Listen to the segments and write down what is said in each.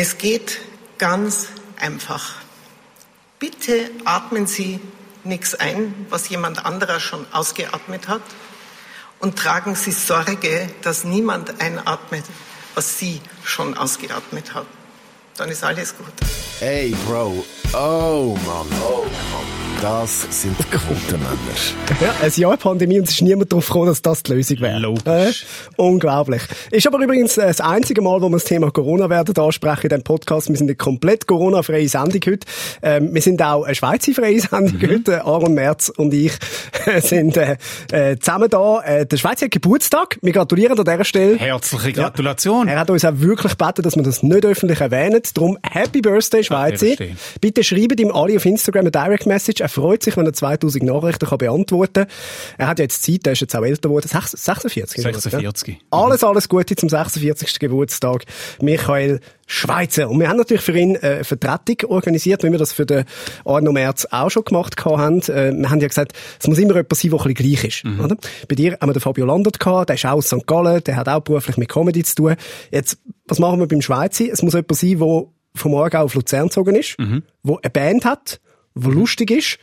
Es geht ganz einfach. Bitte atmen Sie nichts ein, was jemand anderer schon ausgeatmet hat. Und tragen Sie Sorge, dass niemand einatmet, was Sie schon ausgeatmet haben. Dann ist alles gut. Hey, Bro. Oh, Mann. Oh, Mann. Das sind Quotenmänner. Ja, ein Jahr Pandemie und es ist niemand darauf gekommen, dass das die Lösung wäre. Logisch. Äh, unglaublich. Ist aber übrigens äh, das einzige Mal, wo wir das Thema Corona werden ansprechen in diesem Podcast. Wir sind eine komplett Corona-freie Sendung heute. Ähm, wir sind auch eine Schweizer-freie Sendung mhm. heute. Aaron Merz und ich sind äh, äh, zusammen da. Äh, der Schweizer hat Geburtstag. Wir gratulieren an dieser Stelle. Herzliche Gratulation. Ja. Er hat uns auch wirklich gebeten, dass wir das nicht öffentlich erwähnen. Darum Happy Birthday, Schweizer. Bitte schreibt ihm alle auf Instagram eine Direct Message er freut sich, wenn er 2000 Nachrichten kann beantworten kann. Er hat ja jetzt Zeit, er ist jetzt auch älter geworden. 46? 46. Ja? Alles, alles Gute zum 46. Geburtstag. Michael Schweizer. Und wir haben natürlich für ihn eine Vertretung organisiert, wie wir das für den Arno Merz auch schon gemacht haben. Äh, wir haben ja gesagt, es muss immer jemand sein, der ein bisschen gleich ist. Mhm. Oder? Bei dir haben wir den Fabio Landert gehabt, der ist auch aus St. Gallen, der hat auch beruflich mit Comedy zu tun. Jetzt, was machen wir beim Schweizer? Es muss jemand sein, der vom Morgen auf Luzern gezogen ist, mhm. der eine Band hat, der lustig ist.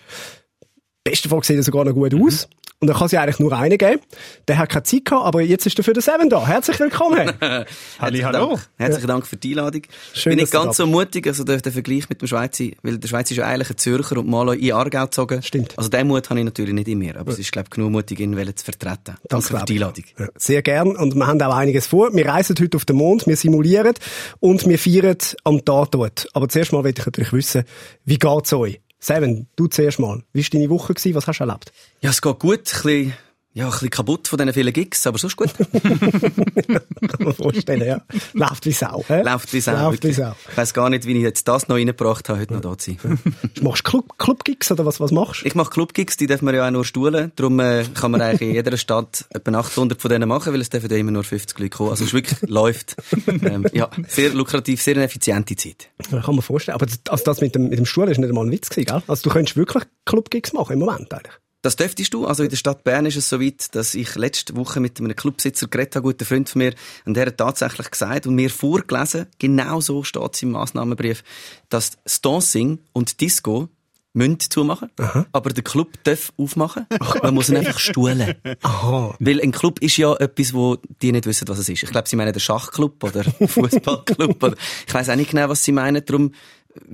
Bestenfalls sieht er sogar noch gut aus. Und dann kann ja eigentlich nur einen geben. Der hat keine Zeit gehabt, aber jetzt ist er für den Seven da. Herzlich willkommen. Halli, hallo. Dank. Herzlichen Dank für die Einladung. Schön, Bin nicht ganz so mutig, also der, der Vergleich mit dem Schweizer, weil der Schweizer ist ja eigentlich ein Zürcher und mal in Aargau gezogen. Stimmt. Also den Mut habe ich natürlich nicht in mir, aber ja. es ist, glaube ich, genug mutig, ihn zu vertreten. Danke für die Einladung. Ja, sehr gern. Und wir haben auch einiges vor. Wir reisen heute auf den Mond, wir simulieren und wir feiern am Tatort. Aber zuerst mal möchte ich natürlich wissen, wie geht's euch? Seven, du zuerst mal. Wie war deine Woche? Was hast du erlebt? Ja, es geht gut. Ein bisschen, ja, ein bisschen kaputt von diesen vielen Gigs, aber sonst gut. Kann man vorstellen, ja. Läuft wie Sau. He? Läuft wie Sau. Läuft wie Sau. Ich weiss gar nicht, wie ich jetzt das noch reingebracht habe, heute noch da zu sein. Machst du Club, Club-Gigs oder was, was machst du? Ich mache Club-Gigs, die dürfen wir ja auch nur stuhlen. Darum äh, kann man eigentlich in jeder Stadt etwa 800 von denen machen, weil es dürfen ja immer nur 50 Leute kommen. Also es wirklich läuft. Ähm, ja, sehr lukrativ, sehr eine effiziente Zeit. Ja, kann man vorstellen. Aber das, also das mit dem, mit dem Stuhlen ist nicht einmal ein Witz gewesen, gell? Also du könntest wirklich Club-Gigs machen im Moment eigentlich. Das dürftest du. Also in der Stadt Bern ist es so weit, dass ich letzte Woche mit einem Clubsitzer geredet habe, guter Freund von mir, und der hat tatsächlich gesagt und mir vorgelesen, genau so steht es im Massnahmenbrief, dass das Dancing und Disco müssen zumachen, Aha. aber der Club darf aufmachen. Okay. Man muss ihn einfach stuhlen. Aha. Weil ein Club ist ja etwas, wo die nicht wissen, was es ist. Ich glaube, sie meinen den Schachclub oder Fußballclub oder ich weiß auch nicht genau, was sie meinen. Darum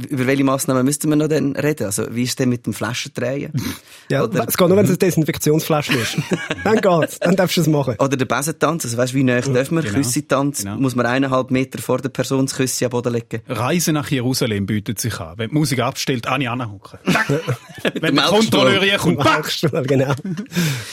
über welche Massnahmen müssten wir noch denn reden? Also, wie ist denn mit dem Flaschendrehen? Ja, Oder, es geht nur, wenn es eine Desinfektionsflasche ist. dann geht's. Dann darfst du es machen. Oder der Besentanz. Also, weißt du, wie nah dürfen wir? Genau. Küssetanz. Genau. Muss man eineinhalb Meter vor der Person das Küsse am Boden legen? Reise nach Jerusalem bietet sich an. Wenn die Musik abstellt, eine anhucken. wenn der Kontrolleur hier kommt. genau.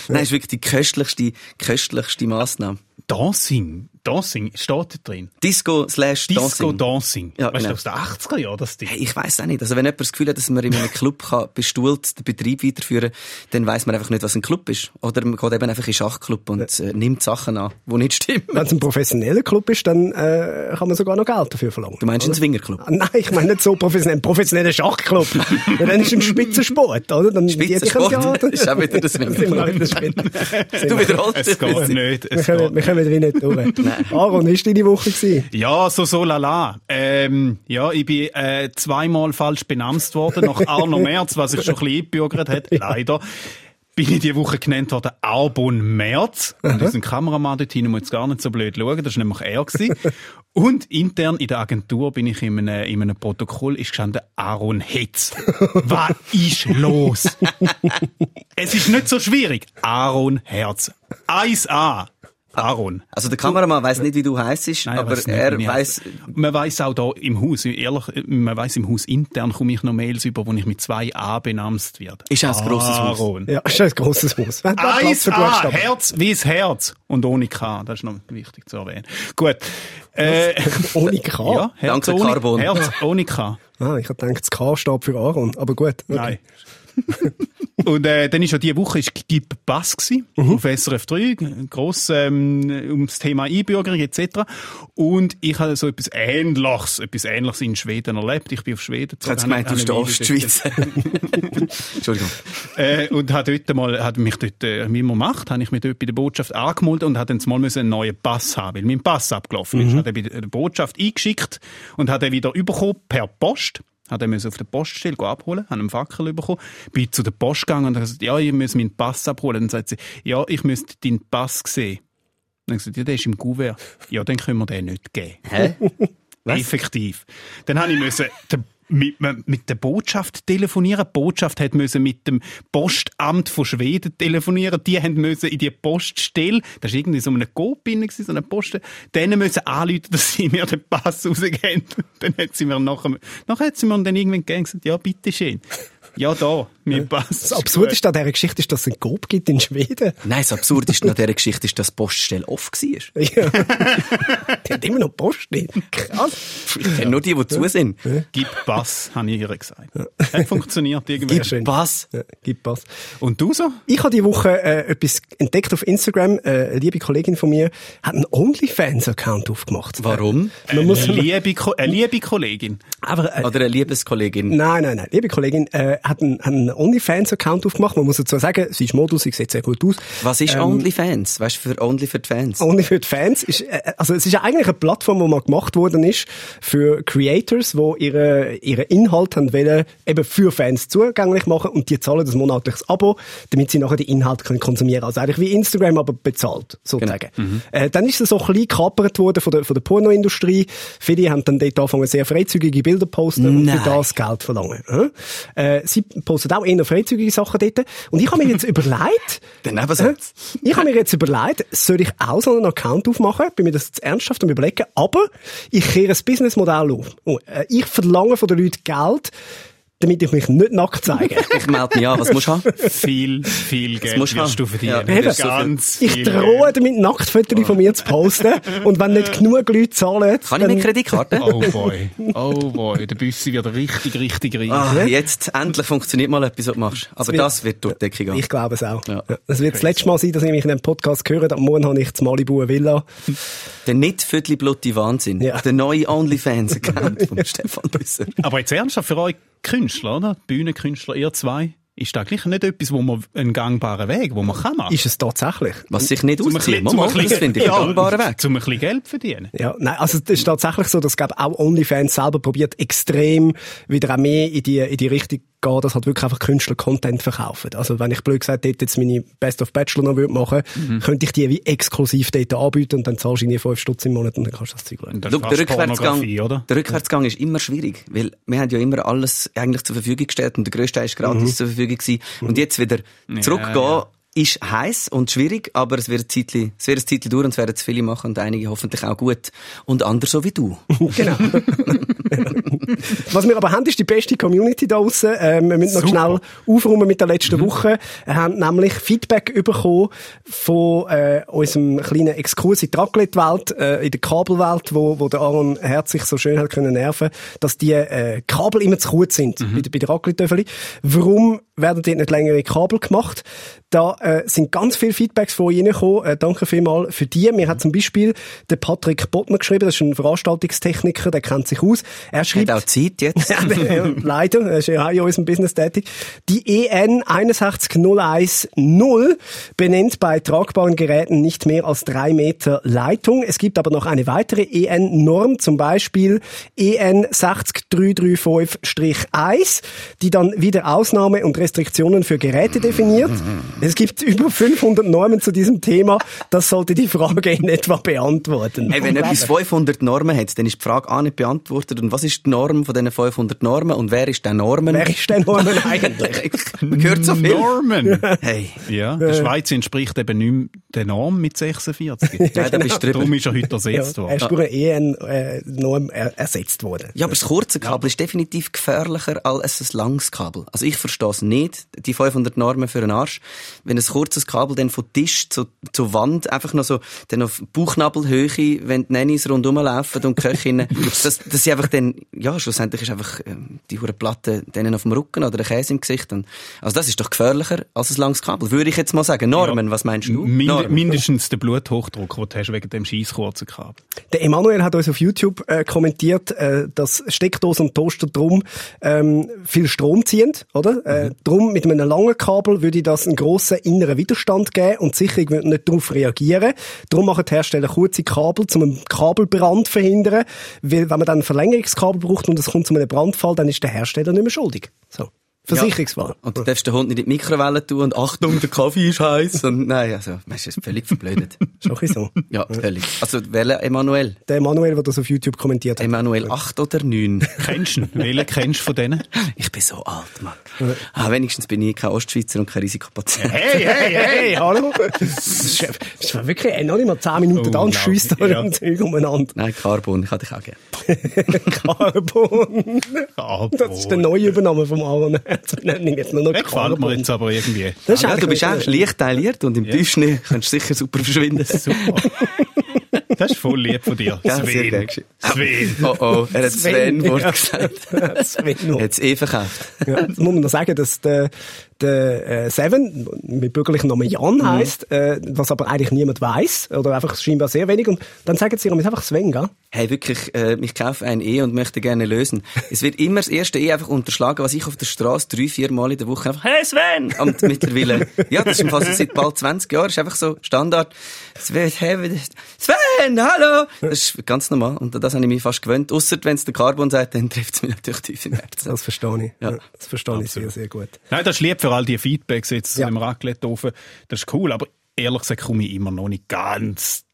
Nein, ist wirklich die köstlichste, köstlichste Massnahme. Dancing. Dancing steht da drin. Disco slash Dancing. Disco Dancing. Ja, weißt genau. du, aus den 80er Jahren das Ding? Hey, ich weiss auch nicht. Also wenn jemand das Gefühl hat, dass man in einem Club kann bestuhlt den Betrieb weiterführen dann weiss man einfach nicht, was ein Club ist. Oder man geht eben einfach in den Schachclub und äh, nimmt Sachen an, die nicht stimmen. Wenn es ein professioneller Club ist, dann äh, kann man sogar noch Geld dafür verlangen. Du meinst oder? einen Swingerclub? Ah, nein, ich meine nicht so professionell. Ein professioneller Schachclub. ja, dann ist es ein Spitzensport, oder? Dann Spitzensport? Ja, das ist auch wieder das Swingerclub. du wiederholst es. Es geht nicht. Es wir, können, wir können wieder nicht durch. Aaron, war deine Woche? Gewesen? Ja, so so lala. Ähm, ja, ich bin äh, zweimal falsch benamst worden, nach Arno Merz, was ich schon ein bisschen eingebürgert hat, leider bin ich diese Woche genannt worden Arbon Merz. Und unseren Kameramann dort hinten muss jetzt gar nicht so blöd schauen, das war nämlich er. Gewesen. Und intern in der Agentur bin ich in einem, in einem Protokoll ist gestanden Aaron Hetz. Was ist los? es ist nicht so schwierig. Aaron Herz. 1A. Aaron. Also der Kameramann weiß nicht, wie du heißt, aber nicht, er weiß. Man weiß auch da im Haus, ehrlich, man weiß im Haus intern komme ich noch Mails über, wo ich mit zwei A benamst werde. Ist ein grosses Haus. Ja, ist ein grosses Haus. Eins A, Herz wie das Herz und ohne K. Das ist noch wichtig zu erwähnen. Gut. Äh, ohne K? Ja, Herz Danke, ohne, Carbon. Herz ohne K. Ah, ich habe gedacht, das K steht für Aaron, aber gut. Okay. Nein. Und äh, dann ist ja diese Woche ist Gib Bass gsi auf SRF 3, gross ähm, ums Thema Einbürgerung etc. Und ich habe so etwas Ähnliches, etwas Ähnliches in Schweden erlebt. Ich bin auf Schweden. Ich hätte gemeint, du bist der Ostschweiz. Entschuldigung. Äh, und hat dort mal, hat mich dort, äh, wie man macht, habe ich mich dort bei der Botschaft angemeldet und hat dann mal müssen einen neuen Pass haben, weil mein Pass abgelaufen ist. Hat er bei der Botschaft eingeschickt und hat er wieder bekommen per Post. Hat er auf der Poststelle abholen, hat einen Fackel bekommen, bin zu der Post gegangen und hat gesagt, ja, ich muss meinen Pass abholen. Dann sagt sie, ja, ich müsste deinen Pass sehen. Dann gesagt, ja, der ist im Kuvert. Ja, dann können wir den nicht geben. Hä? Was? Effektiv. Dann habe ich müssen der, mit, mit der Botschaft telefonieren. Die Botschaft hat müssen mit dem Postamt von Schweden telefonieren. Die haben müssen in die Poststelle, das war irgendwie so eine Coop drin, so eine Post, denen müssen anrufen, dass sie mir den Pass rausgeben. Dann hat sie mir nachher, nachher hat sie mir dann irgendwann gesagt, ja, bitteschön. Ja, da, mein Pass. Das Absurde ist an dieser Geschichte, ist, dass es einen Coop gibt in Schweden. Nein, das Absurdeste an dieser Geschichte ist, dass die Poststelle off war. Ja. Die hat immer noch Post nicht. Krass. Ich kenne nur die, die zu sind. Gib Pass, habe ich ihr gesagt. Hat funktioniert irgendwie. Gib schön. Pass. Ja, gib Pass. Und du so? Ich habe die Woche äh, etwas entdeckt auf Instagram. Äh, eine liebe Kollegin von mir hat einen OnlyFans-Account aufgemacht. Warum? Man muss, Eine liebe, Ko eine liebe Kollegin. aber, äh, Oder eine Liebeskollegin. Nein, nein, nein. Liebe Kollegin äh, hat einen, hat einen OnlyFans-Account aufgemacht. Man muss dazu sagen, sie ist Model, sie sieht sehr gut aus. Was ist OnlyFans? Weißt du, für Only für die Fans? Only für die Fans ist, äh, also es ist ja eigentlich eine Plattform, die mal gemacht worden ist für Creators, die ihre, ihre Inhalt haben wollen, eben für Fans zugänglich machen und die zahlen das monatliches Abo, damit sie nachher die Inhalte können konsumieren. Also eigentlich wie Instagram, aber bezahlt, sozusagen. Äh, dann ist es so ein bisschen gekapert worden von der, von der Pornoindustrie. Viele haben dann dort angefangen, sehr freizügige Bilder posten und Nein. für das Geld verlangen. Äh, sie postet auch eher freizügige Sachen dort. Und ich habe mir jetzt überlegt, Der Nebensatz. ich habe mir jetzt überlegt, soll ich auch so einen Account aufmachen? Bin mir das ernsthaft am überlegen. Aber ich kehre ein Businessmodell auf. Oh, äh, Ich verlange von den Leuten Geld, damit ich mich nicht nackt zeige. Ich melde mich an. Was musst du haben? Viel, viel Geld musst du wirst du verdienen. Ja, Eben. Ganz Ich drohe Geld. damit Nacktfotos von mir zu posten. Und wenn nicht genug Leute zahlen, Kann ich mit Kreditkarte? Oh boy, oh boy, der Büssi wird richtig, richtig reich. Ah, jetzt endlich funktioniert mal etwas, was du machst. Aber wird- das wird durch die Decke gehen. Ich glaube es auch. Ja. Ja. Das wird das letzte Mal sein, dass ich mich in einem Podcast höre. Am Morgen habe ich zu Malibu eine Villa. Der nicht viertelblutige Wahnsinn. Ja. Der neue OnlyFans-Account von Stefan Büsser. Aber jetzt ernsthaft für euch Künstler, oder? Bühnenkünstler, ihr zwei. Ist das gleich nicht etwas, wo man einen gangbaren Weg, wo man kann machen? Ist es tatsächlich? Was sich nicht auszieht. ein Mal, Das bisschen- finde ich ja, einen gangbaren Weg. Zum ein bisschen Geld verdienen. Ja, nein, also es ist tatsächlich so, dass glaub, auch OnlyFans selber probiert extrem wieder auch mehr in die, in die Richtung gehen, dass halt wirklich einfach Künstler Content verkaufen. Also wenn ich blöd gesagt dort jetzt meine Best of Bachelor noch würde machen, Mhm. könnte ich die wie exklusiv dort anbieten und dann zahlst du irgendwie 5 Stutz im Monat und dann kannst du das Zeug das Schau, ist der Rückwärtsgang, oder? der Rückwärtsgang ist immer schwierig, weil wir haben ja immer alles eigentlich zur Verfügung gestellt und der grösste Teil ist gratis Mhm. zur Verfügung gewesen. Und jetzt wieder zurückgehen, ja. ist heiß und schwierig, aber es wird ein Zeitli, es wird ein Zeitli durch und es werden zu viele machen und einige hoffentlich auch gut. Und andere so wie du. Genau. Was wir aber haben, ist die beste Community da draussen. Ähm, wir müssen noch schnell aufräumen mit der letzten Woche. Wir haben nämlich Feedback bekommen von äh, unserem kleinen Exkurs in die Raclette-Welt, äh, in der Kabelwelt, wo, wo der Aaron Herz sich so schön hat können nerven, dass die äh, Kabel immer zu kurz sind bei, der- bei der Raclette-Töffeli. Warum werden dort nicht längere Kabel gemacht? Da äh, sind ganz viele Feedbacks von euch reingekommen. Äh, danke vielmals für die. Mir hat zum Beispiel der Patrick Bottner geschrieben, das ist ein Veranstaltungstechniker, der kennt sich aus. Er Hat schreibt, auch Zeit jetzt. ja, leider, er ist ja auch in unserem Business tätig. Die EN 61010 benennt bei tragbaren Geräten nicht mehr als drei Meter Leitung. Es gibt aber noch eine weitere EN-Norm, zum Beispiel EN 60335-1, die dann wieder Ausnahme und Restriktionen für Geräte definiert. Es gibt über 500 Normen zu diesem Thema. Das sollte die Frage in etwa beantworten. Hey, wenn etwas 500 Normen hat, dann ist die Frage auch nicht beantwortet. Und was ist die Norm von diesen 500 Normen? Und wer ist der Normen? Wer ist denn Normen eigentlich? Man hört so viel. Norman! Hey. Ja, der Schweiz entspricht eben nicht mehr der Norm mit 46. Nein, da bist du. Darum ist er heute Ja, ersetzt er worden. ist durch eine EN äh, Norm er, ersetzt worden. Ja, aber das kurze Kabel ist definitiv gefährlicher als ein langes Kabel. Also ich verstehe es nicht. Die 500 Normen für einen Arsch. Wenn ein kurzes Kabel dann von Tisch zu, zur Wand einfach noch so, dann auf Bauchnabelhöhe, wenn die Nannies rundherum laufen und die Köchinnen, das, das ist einfach dann, ja, schlussendlich ist einfach ähm, die hure Platte denen auf dem Rücken oder der Käse im Gesicht. Und, also das ist doch gefährlicher als ein langes Kabel. Würde ich jetzt mal sagen. Norman, was meinst du? Mind Norman. mindestens der Bluthochdruck, den du hast wegen dem scheiß kurzen Kabel. Der Emanuel hat uns auf YouTube äh, kommentiert, äh, dass Steckdose und Toaster drum ähm, viel Strom ziehen, oder? Äh, drum mit einem langen Kabel würde das einen grossen inneren Widerstand geben und die Sicherung würde nicht darauf reagieren. Drum machen die Hersteller kurze Kabel, um einen Kabelbrand zu verhindern, weil wenn man dann ein Verlängerungskabel braucht und es kommt zu einem Brandfall, dann ist der Hersteller nicht mehr schuldig. So. Versicherungsfall. Und du darfst den Hund nicht in die Mikrowelle tun und Achtung, der Kaffee ist heiß. Und nein, also, weißt du, ist völlig verblödet. Ist auch so. Ja, völlig. Also, welcher Emanuel? Der Emanuel, der das auf YouTube kommentiert hat. Emanuel 8 oder 9? Kennst du ihn? Welchen kennst du von denen? Ich bin so alt, Mann. Ah, wenigstens bin ich kein Ostschweizer und kein Risikopatient. Hey, hey, hey, hallo. Das ist, das war wirklich äh, noch nicht mal 10 Minuten Oh, dann schießt da Ja. ein Zeug umeinander. Nein, Carbon, ich hatte dich auch gerne. Carbon. Ah, Das ist der neue Übernahme vom Aaron Wir jetzt nur noch mir Carbon. jetzt aber irgendwie. Das ist Ja, du bist auch leicht tailliert und im Tischschnee kannst du sicher super verschwinden. Super. Das ist voll lieb von dir. Ja, sehr Sven. Sven. Oh oh, er hat Sven, Sven-Wort ja. gesagt. Sven Er hat es eh verkauft. Ja, jetzt muss man noch sagen, dass der, der äh, Seven mit bürgerlichen Namen Jan Mhm. heisst, äh, was aber eigentlich niemand weiß oder einfach scheinbar sehr wenig. Und dann sagen sie ihm einfach Sven, gell? Hey, wirklich, äh, ich kaufe ein E und möchte gerne lösen. Es wird immer das erste E einfach unterschlagen, was ich auf der Straße drei, vier Mal in der Woche einfach, hey Sven! Und mittlerweile, ja, das ist im Fall so seit bald 20 Jahren, ist einfach so Standard. Sven, hey, wie- Sven, hallo! Das ist ganz normal. Und an das habe ich mich fast gewöhnt. Ausser wenn es der Carbon sagt, dann trifft es mich natürlich tief im Herzen. Das verstehe ich. Ja. Das verstehe ich sehr, sehr gut. Nein, das ist lieb für all die Feedbacks jetzt Ja. dem Raclette-Ofen. Das ist cool, aber ehrlich gesagt komme ich immer noch nicht ganz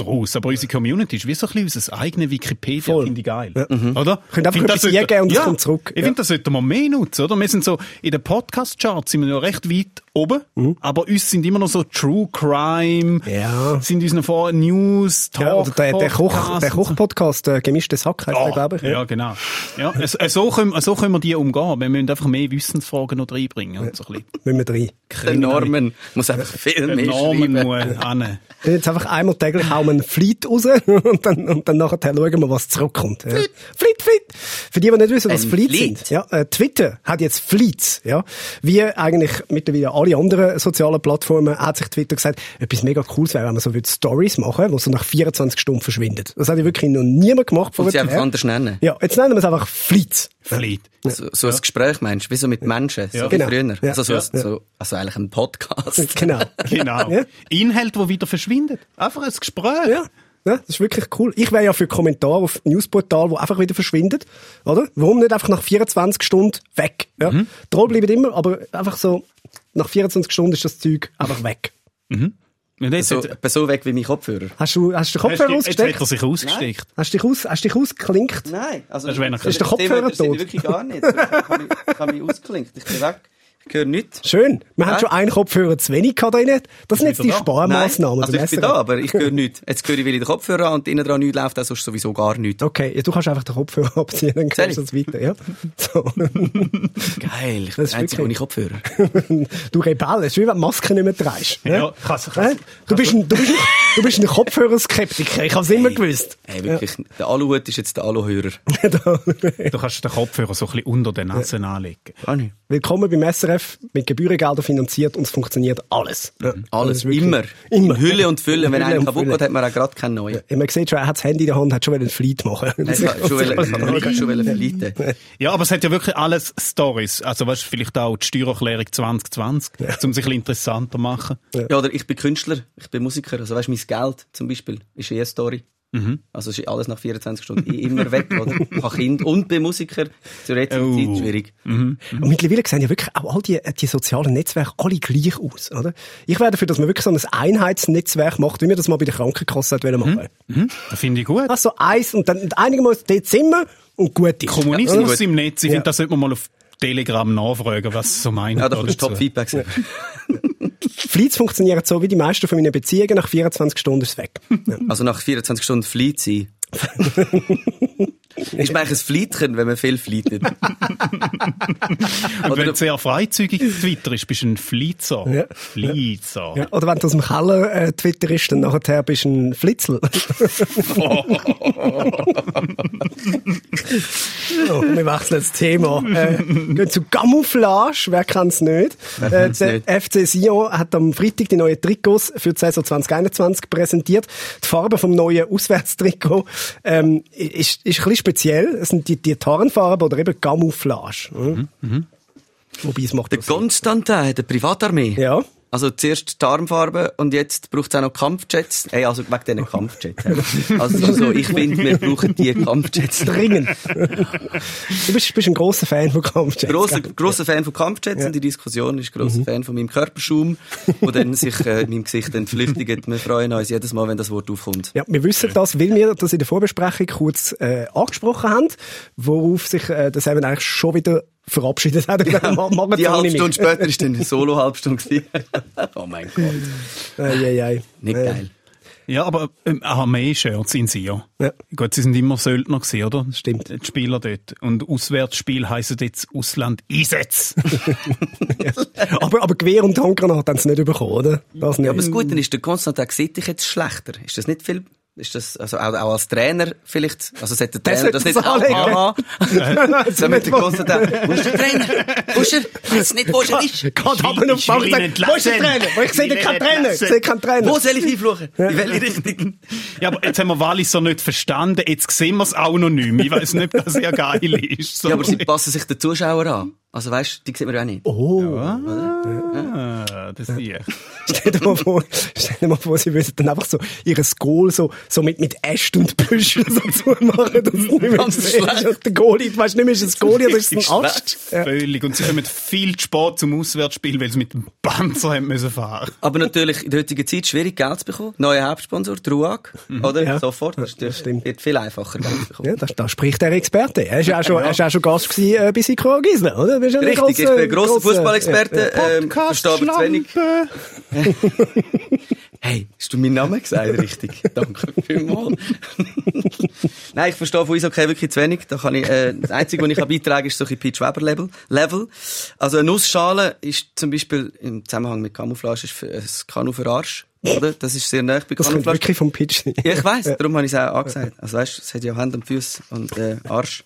draus. Aber unsere Community ist wie so ein bisschen unser eigenes Wikipedia, Voll. finde ich geil. Ja. Oder? Könnt einfach Ich finde, etwas das sollte- eingeben und es ja, kommt zurück. Ich Ja. finde, das sollten wir mehr nutzen, oder? Wir sind so, in den Podcast-Charts sind wir ja recht weit oben, aber uns sind immer noch so True Crime, Mhm. Ja. sind uns noch vor News, Talk, Ja, oder der, der, Koch, der. Koch-Podcast, der gemischtes Hack, heißt der, glaube ich. Ja, genau. Ja, äh, so, können, so können wir die umgehen. Wir müssen einfach mehr Wissensfragen noch reinbringen. Und so ein bisschen. Müssen wir rein. Der Norman muss einfach viel mehr Namen schreiben. muss an. Jetzt einfach einmal täglich hauen einen Fleet raus und dann, und dann nachher schauen wir, was zurückkommt. Ja. Fleet, Fleet. Für die, die nicht wissen, was Ein Fleets Fleet? sind. Ja, äh, Twitter hat jetzt Fleets. Ja. Wie eigentlich mittlerweile alle anderen sozialen Plattformen hat sich Twitter gesagt, etwas mega cooles wäre, wenn man so würde Stories machen, die so nach 24 Stunden verschwinden. Das hat ja wirklich noch niemand gemacht Und sie einfach anders nennen. Ja, jetzt nennen wir es einfach Fleets. Fleet. So, so ein Gespräch meinst du, wie so mit Menschen, so Ja. wie Genau. früher. Ja. Also, so, Ja. so, also eigentlich ein Podcast. Genau. Genau. Ja. Inhalt, wo wieder verschwindet. Einfach ein Gespräch. Ja. Ja, das ist wirklich cool. Ich wäre ja für Kommentare auf Newsportal, wo einfach wieder verschwindet, oder? Warum nicht einfach nach 24 Stunden weg? Ja. Mhm. Troll bleiben immer, aber einfach so, nach 24 Stunden ist das Zeug einfach weg. Jetzt, So, so weg wie mein Kopfhörer. Hast du, hast du den Kopfhörer jetzt hat ausgesteckt? er sich ausgesteckt. Hast du dich aus, hast du dich ausgeklinkt? Nein, also Das ist, Ist der Kopfhörer tot? mich wirklich gar nicht. Ich habe mich, ich habe mich ausgeklinkt. Ich bin weg. Ich höre nichts. Schön. Wir haben Hä? schon einen Kopfhörer zu wenig drin. Das sind jetzt die da? Sparmaßnahmen. also ich bin da, aber ich höre nichts. Jetzt höre ich wieder den Kopfhörer an und innen dran nichts läuft, also ist sowieso gar nichts. Okay, ja, du kannst einfach den Kopfhörer abziehen, dann kannst du das weiter, ja. So. Geil, ich Das bin ist der Einzige ohne Kopfhörer. du Rebell, es ist wie wenn du die Maske nicht mehr trägst. Ja, Ja. kannst- Hä? Du bist ein, du bist ein, du bist ein Kopfhörerskeptiker, ich habe es immer gewusst. Hey, wirklich, der Aluhut ist jetzt der Aluhörer. Du kannst den Kopfhörer so ein bisschen unter den Nasen anlegen. Kann ich. Willkommen beim SRF, mit Gebührengeldern finanziert und es funktioniert alles. Ja. Alles, wirklich- immer. Immer. In Hülle und Fülle. Wenn einer kaputt geht, hat man auch gerade keinen neuen. Ja, man sieht schon, er hat das Handy in der Hand, hat schon einen Fleet machen. Kann schon wollen- schon wollen. Ja, aber es hat ja wirklich alles Stories. Also, weißt du, vielleicht auch die Steuererklärung 2020, um sich ein bisschen interessanter zu machen. Ja, oder ich bin Künstler, ich bin Musiker. Also weißt mein Geld zum Beispiel ist eh eine Story. Also ist alles nach 24 Stunden eh immer weg, oder? Ich habe Kind und bin Musiker. Zur jetzigen Oh. Zeit schwierig. Und mittlerweile sehen ja wirklich auch all die, die sozialen Netzwerke alle gleich aus, oder? Ich wäre dafür, dass man wirklich so ein Einheitsnetzwerk macht, wie wir das mal bei der Krankenkasse hat wollen machen. Mhm, das finde ich gut. Ach so, eins und dann einigermaßen dort sind wir und gut ist. Kommunismus im Netz. Ich Ja. finde, das sollte man mal auf Telegram nachfragen, was sie so meinen. Ja, da kommst du dazu. Fleets funktionieren so wie die meisten von meinen Beziehungen. Nach 24 Stunden ist es weg. Ja. Also nach 24 Stunden flieht sie. ist man eigentlich ein Fleitchen, wenn man viel fleitet? Und wenn du sehr freizügig Twitter ist, bist du ein Flitzer. Ja. Flitzer. Ja, oder wenn du aus dem Keller äh, Twitter ist, dann nachher bist du ein Flitzel. so, wir wechseln das Thema. Äh, gehen zu Camouflage, wer kennt es nicht? Äh, kennt's der nicht? FC Sion hat am Freitag die neuen Trikots für die Saison 2021 präsentiert. Die Farbe vom neuen Auswärtstrikot ähm, ist, ist ein bisschen speziell. Es sind die, die Tarnfarben oder eben Camouflage. Mhm. Wobei es macht Der. Konstantin, der Privatarmee. Ja. Also zuerst die Tarnfarbe und jetzt braucht es auch noch Kampfjets. Ey, also wegen diesen Kampfjets. Also so, ich finde, wir brauchen die Kampfjets. Dringend. du bist, bist ein grosser Fan von Kampfjets. Grosser, grosser Fan von Kampfjets und die Diskussion ist grosser Fan von meinem Körperschaum, wo dann sich äh, in meinem Gesicht dann flüchtigt. Wir freuen uns jedes Mal, wenn das Wort aufkommt. Ja, wir wissen das, weil wir das in der Vorbesprechung kurz äh, angesprochen haben, worauf sich äh, das eben eigentlich schon wieder verabschiedet hat. Ja, Die halbe Stunde später ist dann eine Solo-Halbstunde. oh mein Gott. Ei, ei, ei. Nicht Äh, geil. Ja, aber ähm, Armee-Shirts in Sion. Ja. Gut, sie sind immer Söldner gewesen, oder? Stimmt. Die Spieler dort. Und Auswärtsspiel heisst jetzt Ausland Einsatz. aber, aber Gewehr und Handgranaten haben sie nicht bekommen, oder? Das nicht. Ja, aber das Gute ist, der Konstantin sieht dich jetzt schlechter. Ist das nicht viel, ist das, also auch, auch als Trainer vielleicht, also sollte der Trainer das sollte nicht das anlegen. aha, damit der Konstantin, wo ist der Trainer? Wo ist er? Ich weiß nicht, wo er ist. Geht noch ich will ihn Wo ist der. Trainer? Ich sehe keinen Trainer. Ich sehe keinen Trainer. Wo soll ich einfluchen? In welche Richtung? Ja, aber jetzt haben wir Walliser nicht verstanden. Jetzt sehen wir es auch noch nicht mehr. Ich weiss nicht, ob das ja geil ist. So. Ja, aber sie passen sich den Zuschauer an. Also weißt, die sieht man ja auch nicht. Oh. ah, das sehe ich. Stell dir mal vor, stell dir mal vor, sie würden dann einfach so ihres Goal so, so mit, mit Ästen und Büschen so zumachen, dass es nicht mehr Ganz sehen. der Goalie, weißt du nicht mehr, ist es ein Goalie oder ist es ein Ast? Ja. Völlig. Und sie kommen viel zu spät zum Auswärtsspiel, weil sie mit dem Panzer haben müssen fahren. Aber natürlich in der heutigen Zeit schwierig Geld zu bekommen. Neuer Hauptsponsor, Truag, oder? Ja. Sofort. Das, das stimmt. wird viel einfacher Geld zu bekommen. Ja, da, da spricht der Experte. Er ist ja auch schon, er ist auch schon Gast gewesen, äh, bei Sikro Gisler, oder? Du bist ja Richtig, ich bin grosser- ein grosser Fußballexperte, ähm, verstehe aber zu wenig. Hey, hast du meinen Namen gesagt? Richtig. Danke vielmals. Nein, ich verstehe von Eishockey wirklich zu wenig. Da kann ich, äh, das Einzige, was ich kann beitragen kann, ist so ein Pitch Weber Level. Level. Also eine Nussschale ist zum Beispiel im Zusammenhang mit Camouflage ist für, ein Kanu für Arsch. Oder? Das ist sehr nah bei Das kommt Camouflage. wirklich vom Pitch sein. Ja, ich weiss, darum habe ich es auch angesagt. Also weißt, es hat ja Hände und Füße und äh, Arsch.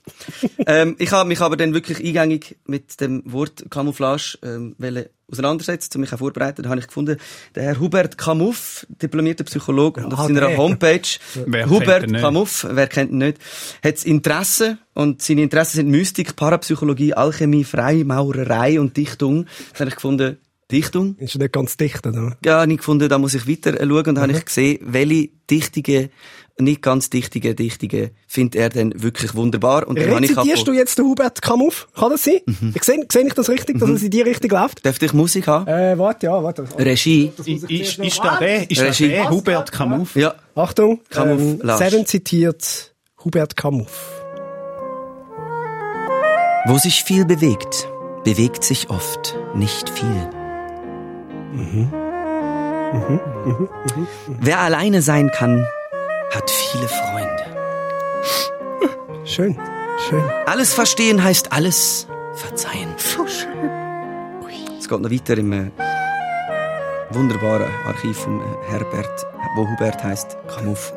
ähm, ich habe mich aber dann wirklich eingängig mit dem Wort Camouflage ähm, wollen auseinandersetzen, um mich auch vorbereiten. Da habe ich gefunden, der Herr Hubert Kamuff, diplomierter Psychologe, und auf Ah, seiner. Homepage, Wer Hubert nicht? Kamuff, wer kennt ihn nicht, hat das Interesse, und seine Interessen sind Mystik, Parapsychologie, Alchemie, Freimaurerei und Dichtung. Da habe ich gefunden, Dichtung? Ist nicht ganz dicht, oder? Ja, habe ich gefunden, da muss ich weiter schauen und dann habe ich gesehen, welche dichtige, nicht ganz dichtige Dichtungen findet er denn wirklich wunderbar. Und dann habe ich Rezitierst du jetzt den Hubert Kamuff? Kann das sein? Mhm. Ich sehe, sehe ich das richtig, dass es in die Richtung läuft? Dürfte ich Musik haben? Äh, warte, ja, warte. Regie. Ist, ist, ist da der? Ist Regie. der? Hubert Kamuff? Ja. Achtung, Kamuff, ähm. Seven zitiert Hubert Kamuff. Wo sich viel bewegt, bewegt sich oft nicht viel. Wer alleine sein kann, hat viele Freunde. Schön, schön. Alles verstehen heißt alles verzeihen. So schön. Es geht noch weiter im äh, wunderbaren Archiv von äh, Herbert, wo Hubert heißt Kamuff.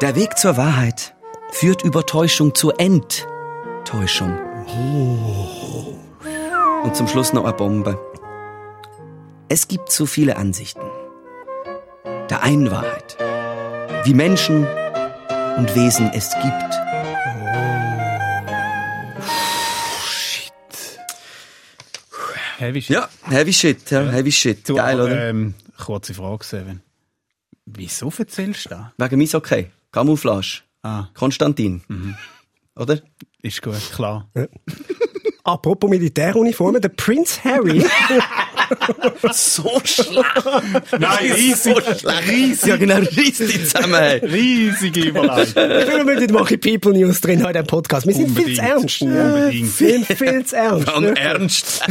Der Weg zur Wahrheit führt über Täuschung zur Enttäuschung. Und zum Schluss noch eine Bombe. Es gibt so viele Ansichten. Der einen Wahrheit. Wie Menschen und Wesen es gibt. Heavy Shit. Ja, heavy shit, ja, heavy shit. Du, Geil, oder? Ähm, kurze Frage, Seven. Wieso erzählst du das? Wegen mis okay. Camouflage. Ah, Konstantin. Oder? ist gut, klar. Apropos Militäruniformen, der Prince Harry so schlecht. Nein, riesig. Riesig. Ja, genau, riesig zusammen. hey. Riesige Überleitung. Ich unbedingt mal ein People News drin heute im Podcast. Wir sind viel Unbedingt. zu ernst. Ja. Unbedingt. Wir sind viel zu ernst. Dann Ja. ernst.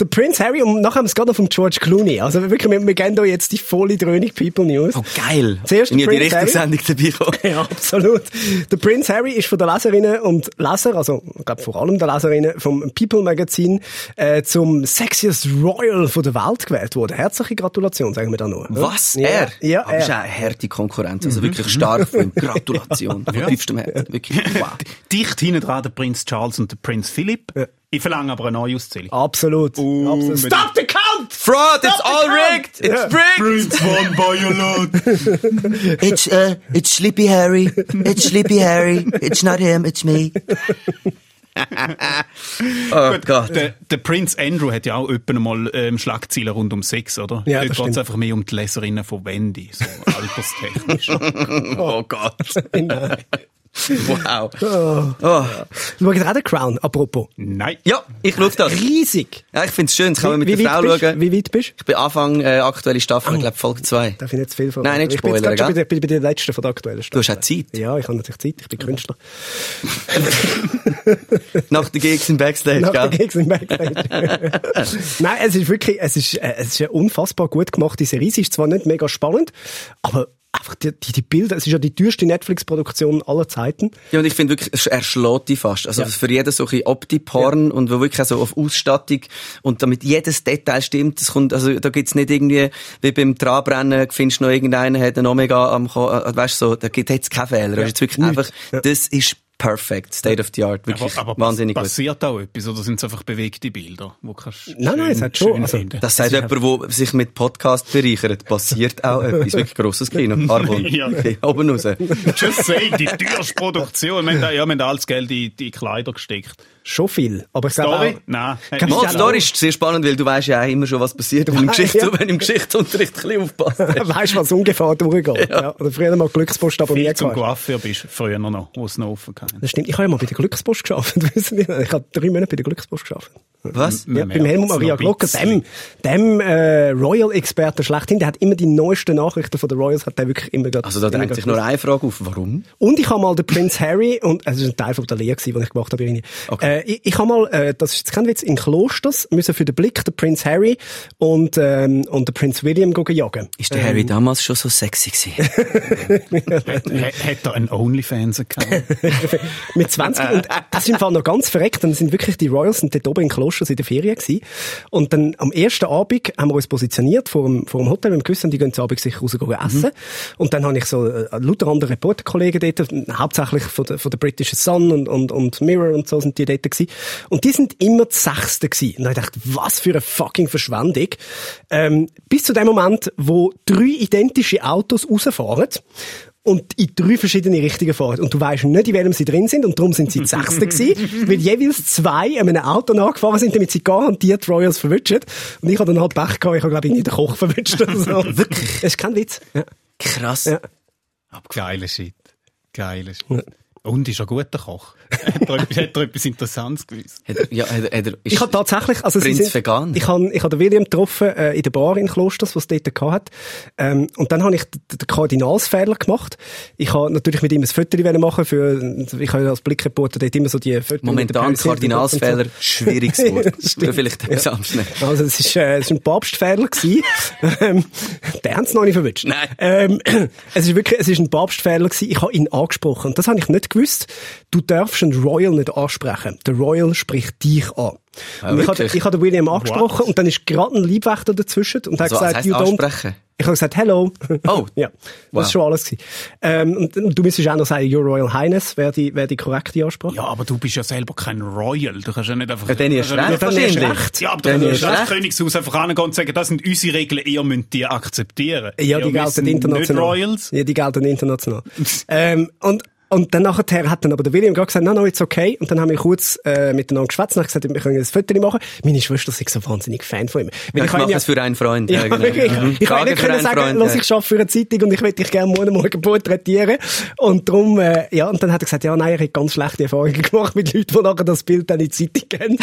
Der Prince Harry und nachher haben wir es gerade noch von George Clooney. Also wirklich, wir, wir gehen da jetzt die volle Dröhnung People News. Oh, geil. Zuerst Bin der die richtige. Sendung dabei gekommen. Ja, absolut. Der Prince Harry ist von den Leserinnen und Leser, also ich glaube vor allem der Leserinnen vom People Magazin, äh, zum Sexiest Royal von der Welt gewählt worden. Herzliche Gratulation, sagen wir da nur. Was? Ja, Er? Ja, Aber ist er. eine harte Konkurrenz. Also wirklich stark von ihm. Gratulation. Von tiefstem Herzen. Wirklich. Wow. Dicht hinten dran der Prinz Charles und der Prinz Philipp. Ich verlange aber eine Neuauszählung. Absolut. Absolut. Stop the count! Fraud, it's all rigged! It's Ja. rigged! Prince von Bayerland. It's uh, it's Sleepy Harry. It's Sleepy Harry. It's not him. It's me. Oh Gott. Der, der Prinz Andrew hat ja auch öppen mal ähm, Schlagzeilen rund um Sex, oder? Ja, Dort geht es einfach mehr um die Leserinnen von Wendy, so alterstechnisch. Oh Gott. Wow. Oh. Oh. Schaut ihr auch den Crown, apropos? Nein. Ja, ich schaue das. Riesig. Ja, ich finde es schön. Jetzt kann man mit wie, der Frau bist, schauen. wie weit bist du? Ich bin Anfang äh, aktuelle Staffel, ich glaube Folge 2. Darf ich nicht zu viel von Nein, nicht Ich bin jetzt spoilern, gerade schon bei der, bei der letzten von der aktuellen Staffel. Du hast auch Zeit. Ja, ich habe natürlich Zeit, ich bin Künstler. Nach den Gigs im Backstage, Nach der gell? Gigs im Backstage. Nein, es ist wirklich, es ist, äh, es ist eine unfassbar gut gemachte Serie. Sie ist zwar nicht mega spannend, aber einfach die, die, die Bilder, es ist ja die teuerste Netflix-Produktion aller Zeiten. Ja, und ich finde wirklich, es- er schlägt die fast. Also für jeden so ein Opti-Porn und wo wirklich so auf Ausstattung und damit jedes Detail stimmt, das kommt, also da gibt's nicht irgendwie, wie beim Trabrennen, findest du noch irgendeinen, hat einen Omega am, äh, weißt du, so, da gibt jetzt keinen Fehler. Das ist wirklich einfach, das ist perfect, state of the art, wirklich Aber, aber wahnsinnig gut. passiert auch etwas, oder sind es einfach bewegte Bilder, wo kannst Nein, nein, es hat schon, schön also? Das sagt jemand, der sich mit Podcast bereichert. Passiert auch etwas. Wirklich grosses Kino. Arbon. Ja. Okay, oben raus. Just saying, die teuerste Produktion. Wir haben, da- ja, wir haben alles Geld in die Kleider gesteckt. Schon viel. Aber ich glaube Story? auch, Nein. Mal, du die Story ist sehr spannend, weil du weißt ja auch immer schon, was passiert, wenn, im, Ja. Geschichts wenn im Geschichtsunterricht ein bisschen aufpasst. weißt du, was ungefähr durchgeht. Ja. Oder früher mal Glückspost abonniert. zum gehabt. Coiffeur bist, früher noch, wo es noch offen kann. Das stimmt. Ich habe ja mal bei der Glückspost geschafft. Ich habe drei Monate bei der Glückspost geschafft. Was? Ja, beim Helmut Maria Glocker, dem, dem äh, Royal-Experten schlechthin, der hat immer die neuesten Nachrichten von den Royals, hat der wirklich immer gerade... Also da drängt sich nur eine Frage auf. Warum? Und ich habe mal den Prince Harry, und es ist ein Teil von der Lehre, den ich gemacht habe. Irini. Okay. Äh, ich, ich habe mal, äh, das ist jetzt kein Witz, in Klosters müssen für den Blick den Prince Harry und, ähm, und den Prince William gehen jagen. Ist der Harry damals schon so sexy gewesen? Hat, er einen Onlyfans account mit 20. Und das ist im Fall noch ganz verreckt. Dann sind wirklich die Royals sind dort oben in Klosters in der Ferien gewesen. Und dann am ersten Abend haben wir uns positioniert vor dem, vor dem Hotel. Wir haben gewusst, die gehen zu Abend sicher raus essen. Und dann habe ich so äh, lauter andere Reporterkollegen dort, hauptsächlich von der, von der British Sun und, und, und Mirror und so sind die dort gewesen. Und die sind immer die Sechste gewesen. Und dann habe ich gedacht, was für eine fucking Verschwendung. Ähm, bis zu dem Moment, wo drei identische Autos rausfahren und in drei verschiedene Richtungen fahren. Und du weißt nicht, in welchem sie drin sind, und darum sind sie die Sechste gewesen, weil jeweils zwei an einem Auto nachgefahren sind, damit sie garantiert Royals verwünschen. Und ich habe dann halt Pech gehabt, ich habe, glaube ich, nicht den Koch verwünscht oder so. Wirklich? Das ist kein Witz. Ja. Krass. Ja. Geiler Shit. Geiler Shit. Und ist ein guter Koch. hat, er etwas, hat er etwas Interessantes gewusst? Hat er, ja, hat er, hat er, ist Ich habe tatsächlich, also Prinz sie sind, vegan? Ich habe, ich habe den William getroffen äh, in der Bar in Klosters, was dort gehabt hat. Ähm, und dann habe ich den Kardinalsfehler gemacht. Ich habe natürlich mit ihm ein Foto machen für, ich habe als Blickreporter dort immer so die Fotos momentan Kardinalsfehler, so. schwieriges Wort. Vielleicht Ja. anderes. Also es ist, äh, es ist ein Papstfehler gewesen. ähm, der haben es noch nicht verwünscht. Nein. Ähm, es ist wirklich, es ist ein Papstfehler gewesen. Ich habe ihn angesprochen. Und das habe ich nicht gewusst. Du darfst einen Royal nicht ansprechen. Der Royal spricht dich an. Ah, und ich habe, ich den William angesprochen und dann ist gerade ein Liebwächter dazwischen und hat Also, was gesagt, you don't. ansprechen? Ich habe gesagt, hello. Oh. ja. Das Wow. ist schon alles gewesen. Ähm, und, und du müsstest auch noch sagen, Your Royal Highness wäre die, wäre die korrekte Ansprache. Ja, aber du bist ja selber kein Royal. Du kannst ja nicht einfach... Ja, dann ist recht, nicht- dann ist recht. Ja, aber Dann du ist kannst das recht. Königshaus einfach angehen und sagen, das sind unsere Regeln, ihr müsst die akzeptieren. Ja, die wir gelten international. Nicht Royals. Ja, die gelten international. ähm, und Und dann nachher hat dann aber der William gerade gesagt, no, no, it's okay. Und dann haben wir kurz äh, miteinander geschwätzt und ich gesagt, wir können ein Foto machen. Meine Schwester ist so wahnsinnig Fan von ihm. Weil Ja, ich kann mache ihm es für einen Freund. Ja, genau. wirklich. Mhm. Ich kann nicht für können einen sagen, Freund, los, ja. ich arbeite für eine Zeitung und ich möchte dich gerne morgen morgen porträtieren. Und darum, äh, ja, und dann hat er gesagt, ja, nein, er hat ganz schlechte Erfahrungen gemacht mit Leuten, die nachher das Bild dann in die Zeitung geben.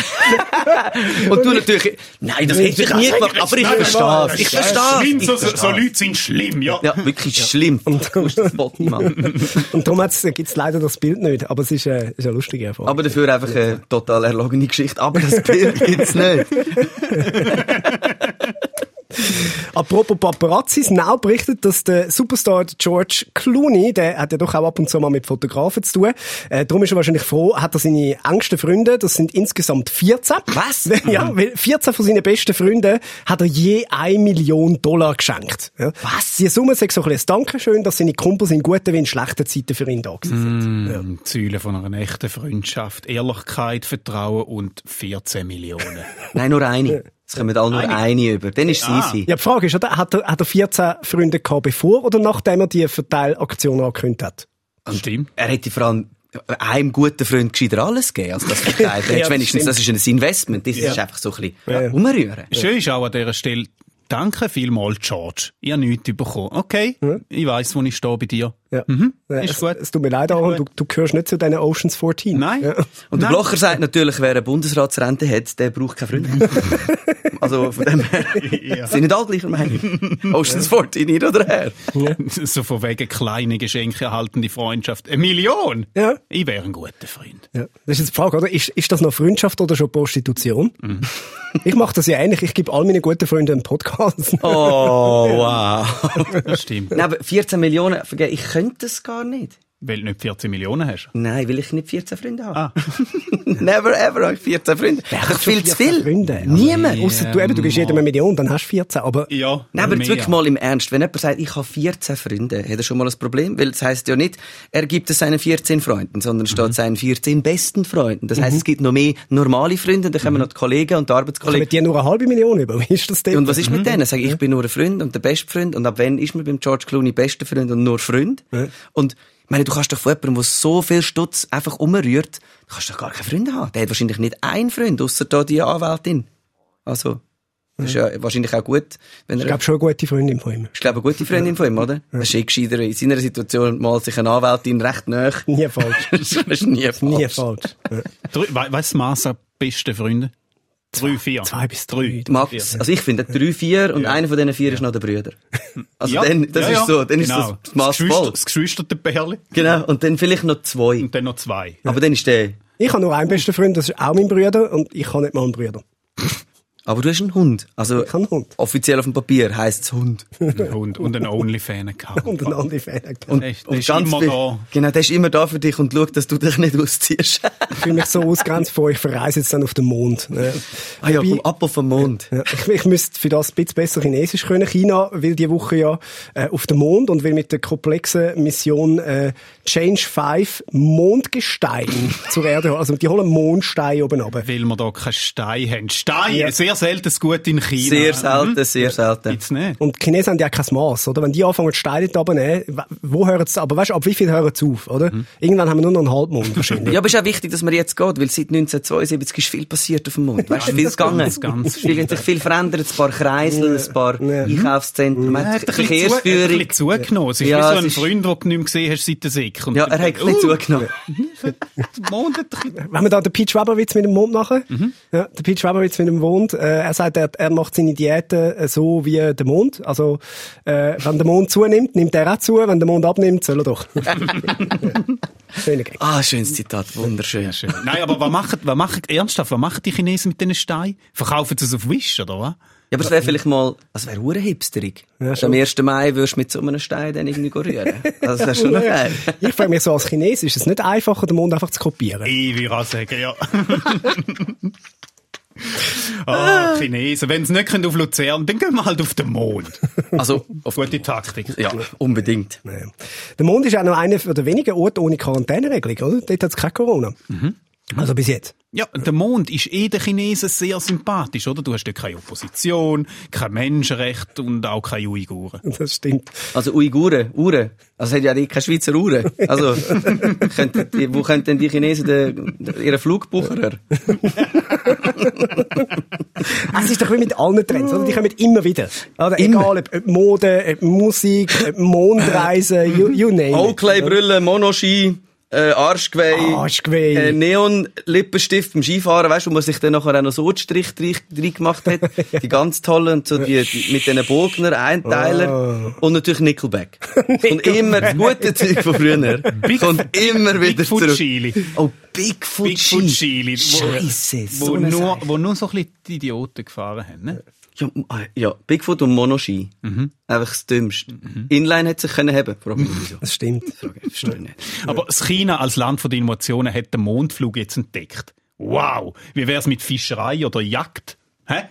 Und du natürlich, nein, das hätte ich nie gemacht, aber ich verstehe es. Ich verstehe es. so, Leute sind schlimm, ja. Ja, wirklich schlimm. Und. Und darum gibt es leider das Bild nicht. Aber es ist, äh, ist eine lustige Erfahrung. Aber dafür einfach eine total erlogene Geschichte. Aber das Bild gibt's nicht. Apropos Paparazzis, Now berichtet, dass der Superstar George Clooney, der hat ja doch auch ab und zu mal mit Fotografen zu tun, äh, darum ist er wahrscheinlich froh, hat er seine engsten Freunde, das sind insgesamt 14. Was? Ja, weil 14 von seinen besten Freunden hat er je eine Million Dollar geschenkt. Ja. Was? Die Summe sagt so ein bisschen Dankeschön, dass seine Kumpels in guten wie in schlechten Zeiten für ihn da gewesen sind. Ja. Die Säule von einer echten Freundschaft, Ehrlichkeit, Vertrauen und 14 Millionen. Nein, nur eine. Es kommen alle nur eine, über. Dann ist es Ah. easy. Ja, die Frage ist, oder? Hat er, hat er 14 Freunde gehabt, bevor oder nachdem er die Verteilaktion angekündigt hat? Stimmt. Er hätte vor allem einem guten Freund gescheiter alles gegeben, als das verteilt. Ja, ja, das wenigstens, das ist ein Investment. Das ist einfach so ein bisschen Ja. umrühren. Schön ist auch an dieser Stelle, danke vielmals, George. Ich habe nichts bekommen. Okay, ich weiss, wo ich stehe bei dir. Ja. Mhm. Ja, Ist es, gut. es tut mir leid, Aaron, du, du gehörst nicht zu diesen Oceans 14. Nein. Ja. Und der. Blocher sagt natürlich, wer eine Bundesratsrente hat, der braucht keine Freunde. also von dem her sind nicht alle gleicher Meinung. Oceans 14, hin oder her. So von wegen kleine Geschenke erhaltende Freundschaft. Eine Million? Ja. Ich wäre ein guter Freund. Ja. Das ist jetzt die Frage, oder? Ist, ist das noch Freundschaft oder schon Prostitution? Mhm. Ich mache das ja ähnlich. Ich gebe all meinen guten Freunden einen Podcast. Oh, wow. Das stimmt. Nein, aber 14 Millionen, ich könnte das gar nicht. Weil du nicht 14 Millionen hast. Nein, weil ich nicht 14 Freunde habe. Ah. Never ever habe ich 14 Freunde. Das ist viel zu 14 viel. Freunde. Also, Niemand. Ausser du eben, du gibst jedem eine Million, dann hast du 14. Aber Ja. Nein, aber jetzt wirklich mal im Ernst. Wenn jemand sagt, ich habe 14 Freunde, hat er schon mal ein Problem? Weil das heisst ja nicht, er gibt es seinen 14 Freunden, sondern Mhm. steht seinen 14 besten Freunden. Das heisst, es gibt noch mehr normale Freunde, dann kommen noch die Kollegen und die Arbeitskollegen. mit dir nur eine halbe Million über. Wie ist das denn? Und was ist mit denen? Sag ich, ich bin nur ein Freund und der beste Freund. Und ab wann ist man beim George Clooney bester Freund und nur Freund? Und ich meine, du kannst doch von jemandem, der so viel Stutz einfach umrührt, du kannst doch gar keine Freunde haben. Der hat wahrscheinlich nicht einen Freund, außer da die Anwältin. Also, das ist ja wahrscheinlich auch gut, wenn Ich glaube schon eine gute Freundin von ihm. Ich glaube, eine gute Freundin von ihm, oder? Das ist eh gescheiter in seiner Situation mal sich eine Anwältin recht nahe. Nie falsch. das ist nie falsch. Nie falsch. Ja. Du, Maß an besten Freunde? Drei, vier. Zwei bis drei. Max, also ich finde drei, vier und einer von diesen vier ist noch der Brüder. Also Ja, dann, das ja, ist ja. so, dann ist Genau. das Maß Geschwister- voll. Das geschwisterte Bärli. Genau, und dann vielleicht noch zwei. Und dann noch zwei. Aber dann ist der, Ich habe nur einen besten Freund, das ist auch mein Bruder, und ich habe nicht mal einen Bruder. aber du hast einen Hund. Also, Ich einen Hund. offiziell auf dem Papier heisst es Hund. Ein Hund und einen Onlyfan-Account. Und einen Fan. Und, Der ist- der und ist ganz immer viel- da. Genau, der ist immer da für dich und schaut, dass du dich nicht ausziehst. Ich fühle mich so ausgrenzt vor, ich verreise jetzt dann auf den Mond. Ja. ah ja, vom Apfel vom Mond. Ja, ich, ich müsste für das ein bisschen besser Chinesisch können. China will die Woche ja äh, auf den Mond und will mit der komplexen Mission äh, Change 5 Mondgestein zur Erde holen. Also die holen Mondsteine oben runter. Weil wir da keinen Stein haben. Stein, Ja. sehr selten gut in China. Sehr selten, sehr selten. Gibt's nicht. Und die Chinesen haben ja kein Maß, oder? Wenn die anfangen, Steine da runterzunehmen, w- wo hören sie, aber weißt du, ab wie viel hören sie auf, oder? Irgendwann haben wir nur noch einen Halbmond wahrscheinlich. Ja, aber es ist auch wichtig, dass man jetzt geht, weil seit 1972 ist viel passiert auf dem Mond. Weißt du, viel gegangen. ganz, ganz viel, hat sich viel verändert, ein paar Kreisel, ein paar Ja. Einkaufszentren, man Er hat hat ein bisschen, Verkehrsführung. zugenommen. Es ist Ja, wie so es ein Freund, den du nicht mehr gesehen hast seit der Sick. Ja, er hat ein bisschen Uh, zugenommen. Mond hat ein bisschen- Wenn wir da den Pete Schwaberwitz mit dem Mond machen, ja, der Pete Schwaberwitz mit dem Mond, äh, er sagt, er, er macht seine Diäten äh, so wie der Mond. Also, äh, wenn der Mond zunimmt, nimmt er auch zu, wenn der Mond abnimmt, soll er doch. Schöner Gag. Ah, schönes Zitat, wunderschön. Schön. Nein, aber was machen, was machen, ernsthaft, was machen die Chinesen mit diesen Steinen? Verkaufen sie es auf Wish, oder was? Ja, aber es wäre vielleicht mal, das wäre hure hipsterig. Ja, Am 1. Mai würdest du mit so einem Stein dann irgendwie rühren. Also, das wäre schon geil. Ich frage mich so als Chines, ist es nicht einfacher, den Mond einfach zu kopieren? Ich würde auch sagen, ja. Ah, Chinesen. Wenn sie nicht können auf Luzern, dann gehen wir halt auf den Mond. Also, auf, Gute Taktik. ja, unbedingt. Ja. Der Mond ist auch noch einer der wenigen Orte ohne Quarantäneregelung, oder? Dort hat es kein Corona. Also bis jetzt. Ja, der Mond ist eh den Chinesen sehr sympathisch, oder? Du hast dort keine Opposition, kein Menschenrecht und auch keine Uiguren. Das stimmt. Also Uiguren, Uhren. Also es hat ja nicht keine Schweizer Uhren. Also, könnten die, wo könnten denn die Chinesen den, ihren Flug buchen? Es ist doch wie mit allen Trends, oder? Die kommen immer wieder. Oder? Egal, ob, ob Mode, ob Musik, ob Mondreisen, you, you name it. Oakley-Brille, Monoski, äh, Arschgeweih, Arschgeweih. äh, Neon-Lippenstift beim Skifahren, weißt du, wo man sich dann nachher auch noch so Strich drin gemacht hat. Die ganz tollen und so die, die mit diesen Bogner, Einteiler und natürlich Nickelback. und immer das gute Zeug von früher. kommt immer wieder Bigfoot zurück. Chili. Oh, Bigfoot, Bigfoot Ski. Chili. Scheisse, Wo, so wo, eine nur, Scheiße. wo nur so ein bisschen die Idioten gefahren haben, ne? Ja, ah, ja, Bigfoot und Monoski. Einfach das Dümmste. Inline hätte sich können haben. Frag mich wieso. Das stimmt. Verstehe ich nicht. Aber das China als Land der Innovationen hat den Mondflug jetzt entdeckt. Wow! Wie wär's mit Fischerei oder Jagd? Hä?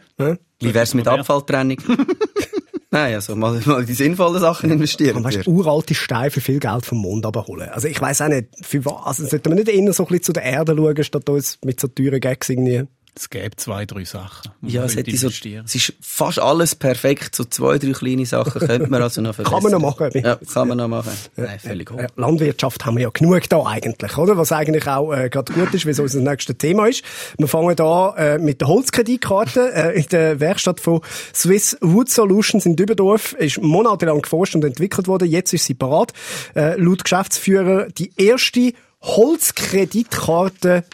Wie wär's mit Abfalltrennung? Nein, also mal, mal die sinnvollen Sachen investieren. Weißt du, uralte Steine für viel Geld vom Mond abholen. Also ich weiss auch nicht, für was. Also sollten wir nicht eher so ein bisschen zu der Erde schauen, statt uns mit so teuren Gags irgendwie. Es gäbe zwei, drei Sachen. Ja, es, hätte so, es ist fast alles perfekt. So zwei, drei kleine Sachen könnte man also noch verbessern. Kann man noch machen. Ja, kann man noch machen. Nein, völlig hoch. Äh, Landwirtschaft haben wir ja genug da eigentlich, oder? Was eigentlich auch äh, gerade gut ist, wie es unser nächstes Thema ist. Wir fangen da äh, mit der Holzkreditkarte äh, in der Werkstatt von Swiss Wood Solutions in Dübendorf. Ist monatelang geforscht und entwickelt worden. Jetzt ist sie parat. Äh, laut Geschäftsführer die erste Holzkreditkarte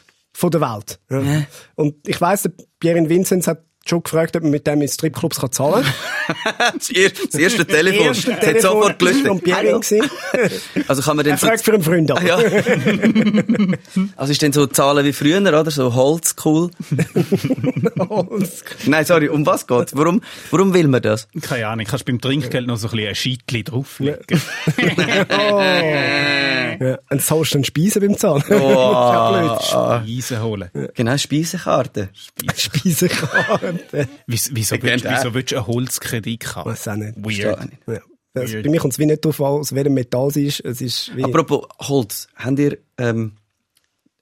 von der Welt. Ja. Und ich weiss, der Pierre Vinzenz hat schon gefragt, ob man mit dem in Stripclubs kann zahlen kann. Das erste, das erste Telefon. Erste Es hat sofort gelöscht. Also kann man Er dann so, fragt für einen Freund an. Ah, ja. Also ist dann so Zahlen wie früher, oder? So Holz, cool. Nein, sorry, um was geht's? Warum, warum will man das? Keine Ahnung, kannst beim Trinkgeld noch so ein bisschen ein Scheitchen drauflegen. Ja, und zahlst du dann Speisen beim Zahlen. Oh. das Speisen holen. Genau, Speisekarte. blöd. Speisekarte. Wieso, willst, wieso du einen Holzkredit haben? Weiß auch nicht. Weird. Ja. Also Weird. bei mir kommt es wie nicht drauf an, aus welchem Metall es ist. Es ist wie... Apropos Holz, habt ihr ähm,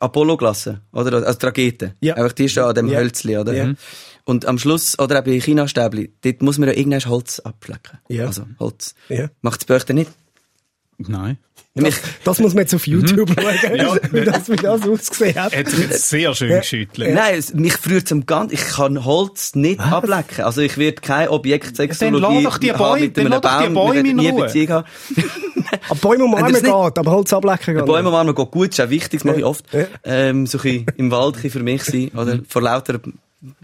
Apollo-Glasse, oder? Also die Rakete. Ja. Einfach die stehen an dem Ja. Hölzli, oder? Ja. Und am Schluss, oder auch bei China-Stäbli, dort muss man ja irgendwann Holz abflecken. Ja. Also Holz. Ja. Macht es bei euch nicht? Nein. Mich, Das muss man jetzt auf YouTube schauen, Ja. wie, das, wie das ausgesehen hat. Hat sich jetzt sehr schön geschüttelt. Nein, es, mich früht zum ganz, ich kann Holz nicht ablecken. Also ich werde keine Objektsexologie Dann doch die Bäume- mit einem lass doch die Baum, Bäume in nie Ruhe. Beziehung haben. Aber Bäume umarmen das geht, nicht- aber Holz ablecken geht Bäume umarmen geht gut, ist auch wichtig, das mache ich oft. Ja. Ähm, so ein bisschen im Wald für mich sein, oder vor lauter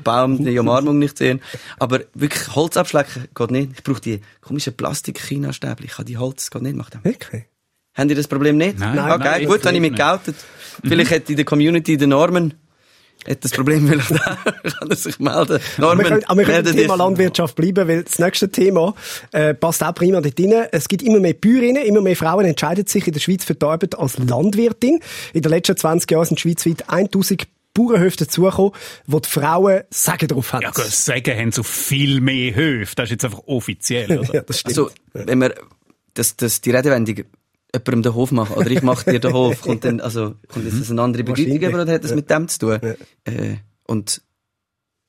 Baum die Umarmung nicht sehen. Aber wirklich Holz abschlecken geht nicht. Ich brauche die komischen Plastik-China-Stäbchen. Ich kann die Holz, geht nicht, macht das. Wirklich? Haben ihr das Problem nicht? Nein. okay, Nein, gut, das habe ich mich geoutet. Vielleicht hätte in der Community der Norman hat das Problem vielleicht auch. kann er sich melden. Aber wir können, aber wir können beim dich. Thema Landwirtschaft bleiben, weil das nächste Thema äh, passt auch prima dort rein. Es gibt immer mehr Bäuerinnen, immer mehr Frauen entscheiden sich in der Schweiz für die Arbeit als Landwirtin. In den letzten 20 Jahren sind schweizweit 1000 Bauernhöfe dazugekommen, wo die Frauen Sagen drauf haben. Ja, gut, sagen haben so viel mehr Höfe. Das ist jetzt einfach offiziell, oder? ja, das stimmt. Also, wenn wir das, das, die Redewendung jemandem den Hof machen, oder ich mache dir den Hof, kommt dann, also, kommt jetzt das eine andere Bedeutung Wahrscheinlich. über, oder hat das mit dem zu tun? Äh, und,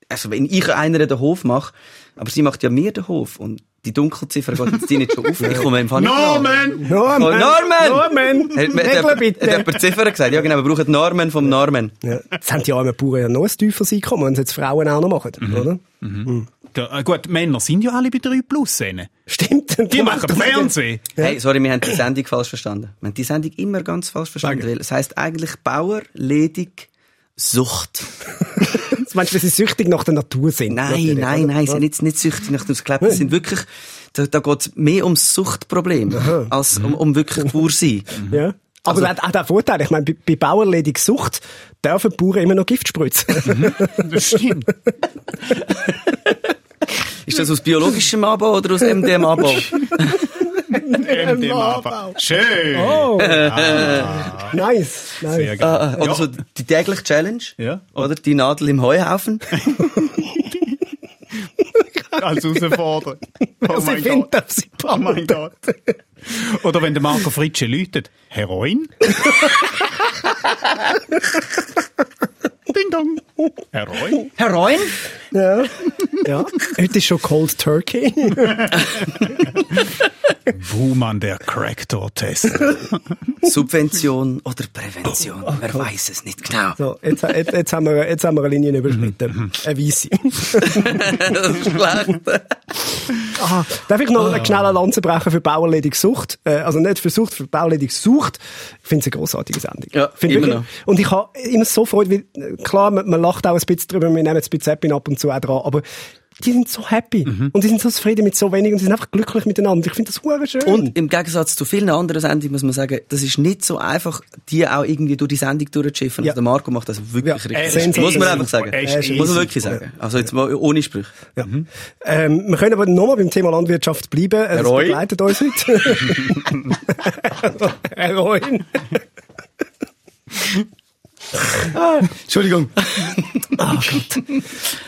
also, wenn ich einer den Hof mache, aber sie macht ja mir den Hof, und die Dunkelziffer geht jetzt die nicht schon auf, ich komme einfach nicht. Norman! Norman! Oh, Norman! Norman! Hat, hat, bitte! hat jemand Ziffern gesagt? Ja, genau, wir brauchen Norman vom Norman. Ja. Jetzt haben die armen Bauern ja noch ein tieferes Einkommen, wenn sie jetzt Frauen auch noch machen, Mhm. oder? Ja, äh, gut, Männer sind ja alle bei 3 Plus. rennen. Stimmt. Die machen Fernsehen. Hey, sorry, wir haben die Sendung falsch verstanden. Wir haben die Sendung immer ganz falsch verstanden, weil es heisst eigentlich Bauer, ledig, Sucht. Meinst du, weil sie süchtig nach der Natur sind? Nein, Natürlich, nein, oder? nein, sie sind jetzt nicht süchtig nach dem Skelett. Das sind wirklich, da, da geht's mehr ums Suchtproblem, als um, um wirklich pur sein. Ja. Aber Also- hat auch den Vorteil, ich meine, bei, bei Bauerledig Sucht dürfen die Bauern immer noch Gift spritzen. Das stimmt. Ist das aus biologischem Anbau oder aus MDM-Anbau? MDMA. Schön. oh, nice, nice. Sehr gut. Ah, ah, oder so die tägliche Challenge? Ja. Oder die Nadel im Heuhaufen? Als Herausforderung. Oh sie mein Gott. sie Oh mein Gott. Oder wenn der Marco Fritsche läutet. Heroin? Ding dong. Herr Roy. Herr Reun? Ja. ja. Heute ist schon Cold Turkey. Wuman, der Crackdoor-Test. Subvention oder Prävention? Wer weiß es nicht genau. So, jetzt, jetzt, jetzt, haben wir, jetzt haben wir eine Linie überschritten. Eine weisse. das ist schlecht. Aha. Darf ich noch eine schnelle Lanze brechen für Bauerledig Sucht? Äh, also nicht für Sucht, für Bauerledig Sucht. Ich finde es eine grossartige Sendung. Ja, Find immer wirklich- Und ich habe immer so Freude, weil, äh, klar, man, man lacht auch ein bisschen drüber, wir nehmen jetzt ein bisschen Zappin ab und zu auch dran, aber die sind so happy. Mhm. Und die sind so zufrieden mit so wenig und die sind einfach glücklich miteinander. Ich finde das hure schön. Und im Gegensatz zu vielen anderen Sendungen muss man sagen, das ist nicht so einfach, die auch irgendwie durch die Sendung durchzuschiffen. Ja. Also der Marco macht das wirklich Ja, er richtig. ist Muss man einfach super. sagen. Er ist Muss man super. wirklich sagen. Also jetzt mal ohne Sprüche. Ja. Ähm, wir können aber nochmal beim Thema Landwirtschaft bleiben. Es Roy? begleitet uns heute. Herr Roy. Entschuldigung.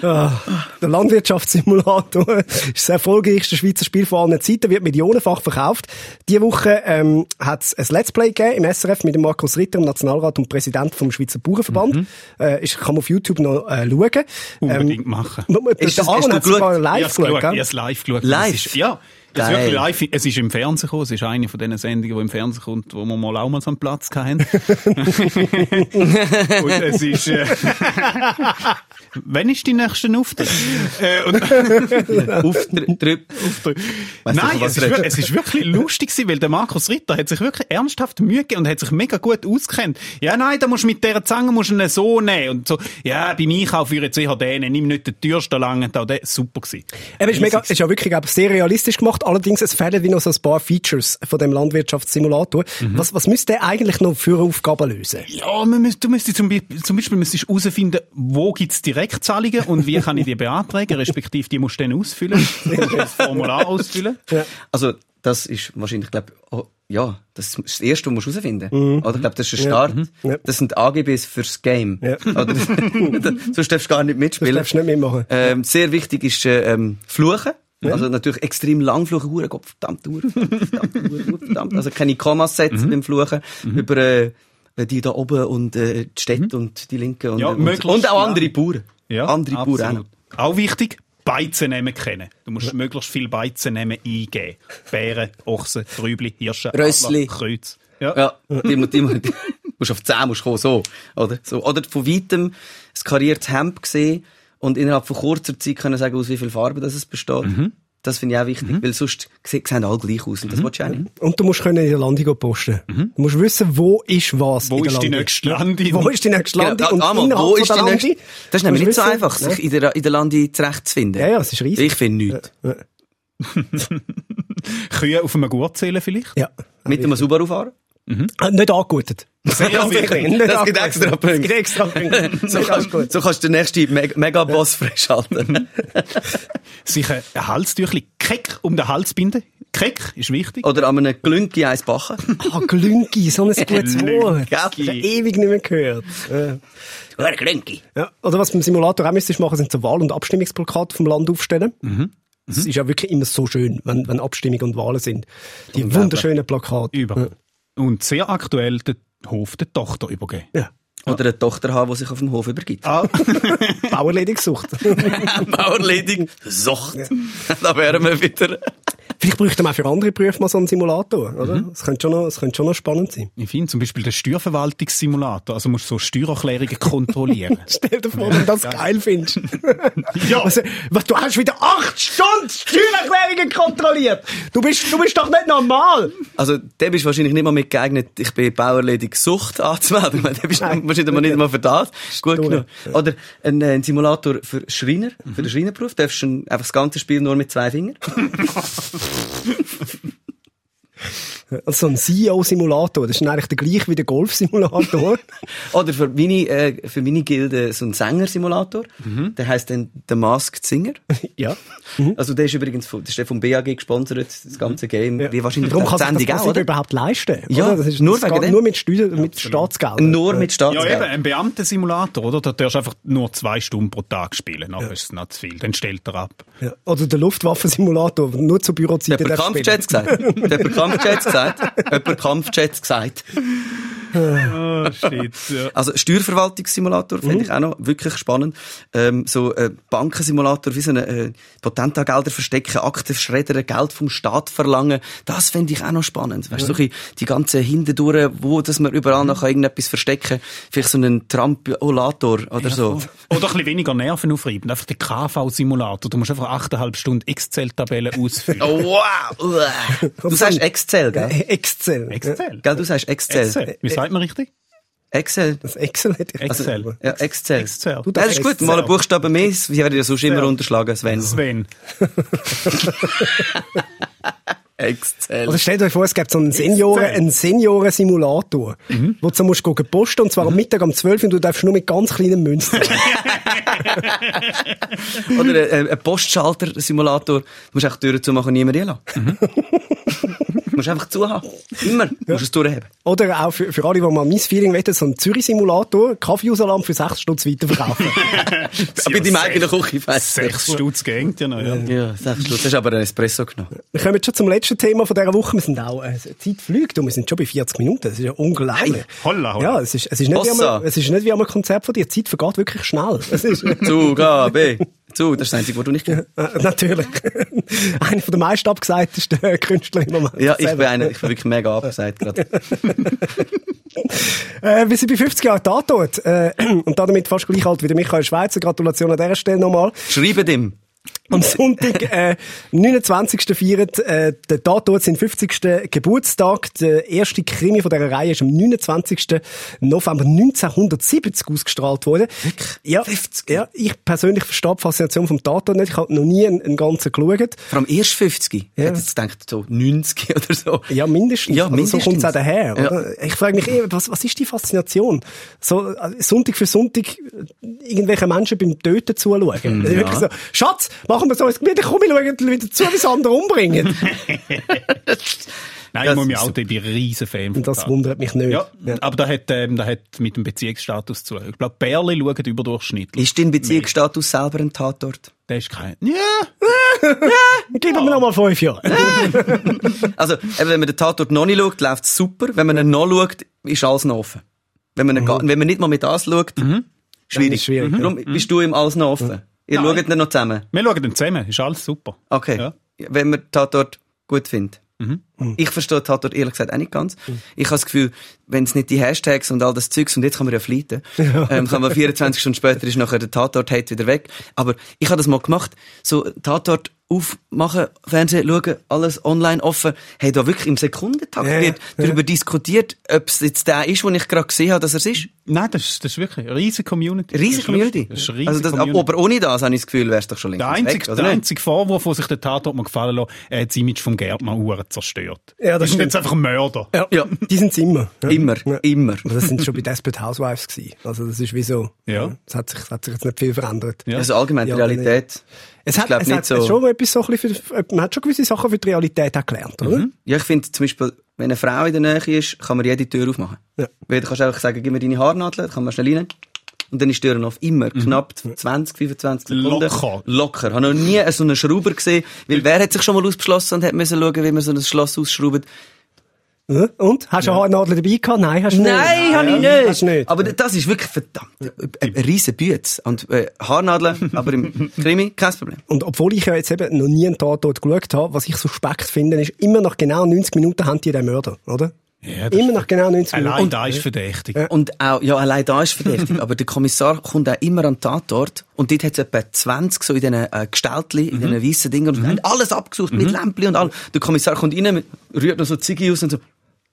Ah, der Landwirtschaftssimulator ist das erfolgreichste Schweizer Spiel von allen Zeiten, wird millionenfach verkauft. Diese Woche ähm, hat es ein Let's Play gegeben im SRF mit dem Markus Ritter, dem Nationalrat und Präsident vom Schweizer Bauernverband. Äh, ist, kann man auf YouTube noch äh, schauen. Unbedingt machen. Ist der das- Aaron hast du hat sogar live geschaut, hab's live geschaut. Live? Ist, ja. Es ist wirklich live. Es ist im Fernsehen gekommen. Es ist eine von diesen Sendungen, die im Fernsehen kommt, wo wir mal auch mal so einen Platz hatten. und es ist, äh, Wann ist die nächste Auftritt? äh, Auftritt. Nein, es ist, es ist wirklich lustig gewesen, weil der Markus Ritter hat sich wirklich ernsthaft Mühe gegeben und hat sich mega gut auskennt. Ja, nein, da musst du mit dieser Zange musst du ihn so nehmen und so. Ja, beim Einkauf würde ich jetzt eher den, nimm nicht den teuersten langen, da, der super gewesen. Eben, ist, mega, ist ja wirklich sehr realistisch gemacht. Allerdings, es fehlen wie noch so ein paar Features von dem Landwirtschaftssimulator. Mhm. Was, was müsste der eigentlich noch für Aufgaben lösen? Ja, man müsst, du müsstest zum, zum Beispiel müsstest herausfinden, wo gibt's Direktzahlungen und wie kann ich die beantragen, respektive die musst du dann ausfüllen, das Formular ausfüllen. Also, das ist wahrscheinlich, glaub, oh, ja, das ist das Erste, was du herausfinden musst. Oder, ich glaube, das ist der Start. Ja. Das sind AGBs fürs Game. Ja. Oder, sonst darfst du gar nicht Das mitspielen. darfst du nicht mitmachen. Ähm, sehr wichtig ist äh, ähm, Fluchen. Also natürlich extrem lang fluchen, hure Gott, verdammt, hure, verdammt, hure, hure, verdammt. Also keine Kommas setzen beim Fluchen. Über äh, die da oben und äh, die Städte und die Linken und, Ja, und, möglichst und auch andere Bauern. Ja, andere Bauern auch absolut. Auch wichtig, Beizennamen kennen. Du musst möglichst viel Beizennamen eingeben. Bären, Ochsen, Trübli, Hirsche, Rössli. Adler, Kreuz. Ja. Ja, die, mu- die, mu- die, musst auf 10 musst kommen, so. Oder? so. Oder von weitem ein kariertes Hemd gesehen und innerhalb von kurzer Zeit können sagen, aus wie viel Farben das es besteht. Mhm. Das finde ich auch wichtig, weil sonst se- sehen alle gleich aus und das willst du auch nicht. Und du musst können in der Landung posten. Du musst wissen, wo ist was Mhm. Wo in der ist die Landung. nächste Landung? Wo ist die nächste Landung? Ja, und einmal, wo ist die Landung nächste? Das ist nämlich nicht so einfach, sich in der, in der Lande zurechtzufinden. Ja, ja, es ist riesig. Ich finde nichts. Kühe auf einem Gurt zählen vielleicht? Ja. Mit dem Subaru fahren? Ah, Nicht angegutet. Sehr wichtig. Das gibt angegutet. extra Punkte. Das extra Punkte. So, kannst, so kannst du den nächsten Meg Megaboss freischalten. Sich ein Halstüchli keck um den Hals binden. Keck ist wichtig. Oder an einem Glünki eins backen. Ah, Glünki, so ein gutes Wort. Das hab ich ewig nicht mehr gehört. Ja. Oder Glünki. Ja. Oder was beim Simulator auch müsstest machen, sind so Wahl- und Abstimmungsplakate vom Land aufstellen. Mhm. Das ist ja wirklich immer so schön, wenn, wenn Abstimmungen und Wahlen sind. Die wunderschönen Plakate. Über. Und sehr aktuell den Hof der Tochter übergeben. Ja. Oder eine Tochter haben, die sich auf dem Hof übergibt. Ah, Bauerledigsucht. Bauerledig, Sucht. da wären wir wieder. Vielleicht bräuchte man auch für andere Berufe mal so einen Simulator, oder? Mhm. Das könnte schon noch, das könnte schon noch spannend sein. ich finde zum Beispiel den Steuerverwaltungssimulator. Also musst du so Steuererklärungen kontrollieren. Stell dir vor, wenn du das geil findest. Ja. Also, was, du hast wieder acht Stunden Steuererklärungen kontrolliert. Du bist, du bist doch nicht normal. Also, der bist wahrscheinlich nicht mal mit geeignet, ich bin Bauerledig Sucht anzumelden. Der bist Nein. Wahrscheinlich mal nicht mal für das. Gut genug. Oder ein, äh, ein Simulator für Schreiner, für den Schreinerberuf. Darfst du ein- einfach das ganze Spiel nur mit zwei Fingern. Also so ein CEO-Simulator, das ist eigentlich der gleiche wie der Golf-Simulator. Oder für meine, äh, für meine Gilde so ein Sänger-Simulator. Der heißt dann The Masked Singer. ja. Also der ist übrigens von, das ist der vom BAG gesponsert, das ganze Game. Wie wahrscheinlich Darum die kann sich das auch, oder? überhaupt leisten. Ja, das ist, nur das wegen. Nur mit, Steuer, mit Staatsgeldern. Nur mit Ja, Staatsgeld. eben, ein Beamtensimulator, oder? Da darfst du einfach nur zwei Stunden pro Tag spielen. Nachher ist es noch zu viel. Dann stellt er ab. Ja. Oder der Luftwaffensimulator, nur zur Bürozeiten Hat darfst du Kampfjets gesagt? Hat Kampfjets gesagt? Hat Kampfjets gesagt? Oh, shit, ja. Also Steuerverwaltungssimulator finde ich auch noch wirklich spannend. Ähm, so äh, Bankensimulator, wie so eine äh, Potentagelder verstecken, Akten schreddern, Geld vom Staat verlangen. Das finde ich auch noch spannend. Weißt du, so ein bisschen die ganzen Hinderdurch, wo dass man überall noch irgendetwas verstecken kann. Vielleicht so einen Trampolator oder so. Oder ein bisschen weniger nervenaufreibend. Einfach der KV-Simulator. Du musst einfach 8,5 Stunden Excel-Tabellen ausfüllen. Oh, wow! Du sagst Excel, gell? Excel. Excel. Gell, du sagst Excel. Excel. Sagt man richtig? Excel. Das Excel hätte ich Excel. Ja, Excel. Excel. Du Ja, das ist gut, Excel. mal ein Buchstaben mehr, ich werde ja sonst immer unterschlagen, Sven. Sven. Excel. Oder stellt euch vor, es gibt so einen Senioren, einen Senioren-Simulator, wo du so musst gehen posten, und zwar am Mittag um 12 Uhr, und du darfst nur mit ganz kleinen Münzen. Oder ein, ein Postschalter-Simulator. Du musst die Türen zumachen und niemand reinlassen. Du musst einfach zuhaben. Immer. Du musst es durchheben. Oder auch für, für alle, die mal mein Feeling wollen, so einen Zürich-Simulator, Kaffeeausalarm für 6 Stutz weiterverkaufen. Bei deinem eigenen Küche, weißt du. Sechs Stutz gängt ja noch, ja. Ja, sechs Stutz. Du hast aber einen Espresso genommen. Wir kommen jetzt schon zum letzten Thema von dieser Woche. Wir sind auch, äh, die Zeit fliegt und wir sind schon bei 40 Minuten. Das ist ja unglaublich. Hey, holla, holla. Ja, es ist, es ist nicht wie Hossa. am, es ist nicht wie am Konzert von dir. Die Zeit vergeht wirklich schnell. Ist, Zugabe. Zu, das ist das Einzige, was du nicht kennst. äh, natürlich. Einer von den meisten abgesagtesten Künstler im Moment. Ja, ich bin einer, ich bin wirklich mega abgesagt gerade. Äh, wir sind bei 50 Jahren Tatort. Äh, und damit fast gleich alt wie der Michael Schweizer. Gratulation an dieser Stelle nochmal. Schreibe dem. Am Sonntag, äh, 29. feiert äh, der Tatort seinen 50. Geburtstag. Der erste Krimi von dieser Reihe ist am 29. November 1970 ausgestrahlt worden. Ja, 50? Ja, ich persönlich verstehe die Faszination vom Tatort nicht. Ich habe noch nie einen, einen ganzen geschaut. Vor allem erst 50. Ich hätte jetzt gedacht, so 90 oder so. Ja, mindestens. Ja, Also mindestens. So kommt es auch daher. Ja. Oder? Ich frage mich eh, was, was ist die Faszination? So, äh, Sonntag für Sonntag irgendwelche Menschen beim Töten zuschauen. Mhm, Also wirklich so, Schatz, machen wir so ein Gemüt, komm, ich schaue wieder zu, wie sie andere umbringen. Nein, Das ich muss mich auch, ich bin ein riesen Fan von das wundert mich nicht. Ja, aber da hat, ähm, da hat mit dem Beziehungsstatus zu. Ich glaube, Bärli schauen überdurchschnittlich. Ist dein Beziehungsstatus selber ein Tatort? Der ist kein. Ja! Gib mir noch mal fünf Jahre. Also, eben, wenn man den Tatort noch nicht schaut, läuft es super. Wenn man ihn noch schaut, ist alles noch offen. Wenn man, ihn gar- wenn man nicht mal mit das schaut, Dann schwierig. ist schwierig, Darum bist du ihm alles noch offen. Ihr Nein. schaut ihn noch zusammen. Wir schauen dann zusammen. Ist alles super. Okay. Ja. Wenn man Tatort gut findet. Ich verstehe Tatort ehrlich gesagt auch nicht ganz. Ich habe das Gefühl, wenn es nicht die Hashtags und all das Zeugs, und jetzt kann man ja fleiten, ähm, kann man 24 Stunden später ist nachher der Tatort-Hate wieder weg. Aber ich habe das mal gemacht, so Tatort aufmachen, Fernsehen schauen, alles online offen. Hey, da wirklich im Sekundentakt Ja, wird ja. darüber diskutiert, ob es jetzt der ist, den ich gerade gesehen habe, dass er es ist. Nein, das ist, das ist wirklich eine riesige Community. Riesige Das ist Community. Das ist eine riesige Also das, Community. aber ohne das habe ich das Gefühl, wäre es doch schon längst Der weg, einzige, oder der nicht? einzige Vorwurf, den sich der Tatort mal gefallen lässt, er hat das Image vom Gärtner Uhren zerstört. Ja, das ist stimmt. jetzt einfach ein Mörder. Ja, Ja. Die sind immer. Ja. Immer, Ja. immer. Aber das sind schon bei Desperate Housewives gewesen. Also das ist wie so. Ja. Es hat sich, es hat sich jetzt nicht viel verändert. Ja. Also allgemein, die Ja, Realität. Es hat, glaub es nicht hat so- schon etwas so ein bisschen für, man hat schon gewisse Sachen für die Realität auch gelernt, oder? Ja, ich finde zum Beispiel, wenn eine Frau in der Nähe ist, kann man jede Tür aufmachen. Ja. Weil du kannst einfach sagen, gib mir deine Haarnadel, dann kann man schnell rein. Und dann ist die Tür auf. Immer. Knapp 20, 25 Sekunden. Mhm. Locker. Locker. Ich habe noch nie so einen Schrauber gesehen. Weil wer hat sich schon mal ausbeschlossen und hat müssen schauen, wie man so ein Schloss ausschraubt? Ja. Und? Hast du eine Haarnadel dabei gehabt? Nein, hast du nicht. Nein, habe ich nicht. Hast du nicht. Aber das ist wirklich verdammt. Ein riesen Bütz. Und äh, Haarnadeln, aber im Krimi, kein Problem. Und obwohl ich ja jetzt eben noch nie einen Tatort geschaut habe, was ich suspekt finde, ist, immer nach genau 90 Minuten haben die den Mörder, oder? Ja, das immer nach genau 90 Allein Minuten. da ist verdächtig. Und auch, ja, allein da ist verdächtig. aber der Kommissar kommt auch immer an den Tatort. Und dort hat es etwa 20 so in diesen äh, Gestaltli, in diesen weißen Dingen. Und haben alles abgesucht mit Lämpli und all. Der Kommissar kommt rein, mit, rührt noch so Ziggy aus und so.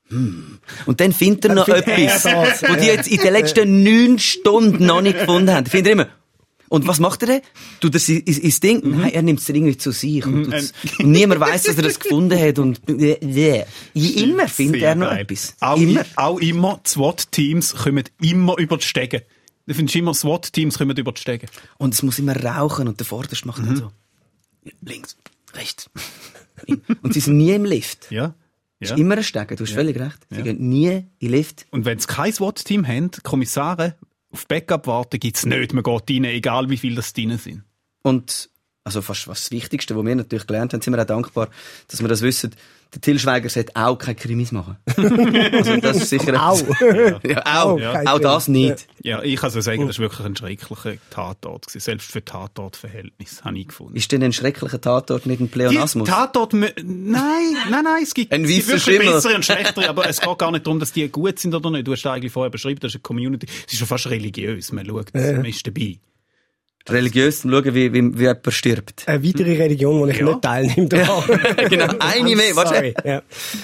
Hm. Und dann findet er noch etwas, das. wo die jetzt in den letzten neun Stunden noch nicht gefunden haben. Findet er immer. Und was macht er denn? Tut er sein, Ding? Nein, er nimmt es irgendwie zu sich. Und, tut's- und niemand weiß, dass er es gefunden hat. Und äh, immer findet Sehr er noch geil. etwas. Auch immer. auch immer, SWAT-Teams kommen immer über die Stege. Du findest immer, SWAT-Teams kommen über die Stege. Und es muss immer rauchen und der Vorderste macht Mhm. dann so. Links, rechts. und sie sind nie im Lift. Ja. Es ja. ist immer ein Stegen, du hast völlig recht. Sie gehen nie in den Lift. Und wenn sie kein SWAT-Team haben, Kommissare auf Backup warten, gibt's nicht. Man geht rein, egal wie viel das drin sind. Und also fast was das Wichtigste, was wir natürlich gelernt haben, sind wir auch dankbar, dass wir das wissen. Der Til Schweiger sollte auch keine Krimis machen. also das ist sicher Au. ja, auch, Auch kein auch das nicht. Ja, ich kann so sagen, das war wirklich ein schrecklicher Tatort. gewesen. Selbst für Tatortverhältnis habe ich gefunden. Ist denn ein schrecklicher Tatort nicht ein Die Pleonasmus? Tatort, mö- nein, nein, nein, es gibt, Ein es gibt wirklich Schimmel. bessere und schlechtere, aber es geht gar nicht darum, dass die gut sind oder nicht. Du hast eigentlich vorher beschrieben, das ist eine Community, es ist schon fast religiös, man schaut, man ist dabei. Religiös zum Schauen, wie, wie, wie jemand stirbt. Eine weitere Religion, wo ich Ja. nicht teilnehme. genau, eine mehr. Warte. Sorry. Ja.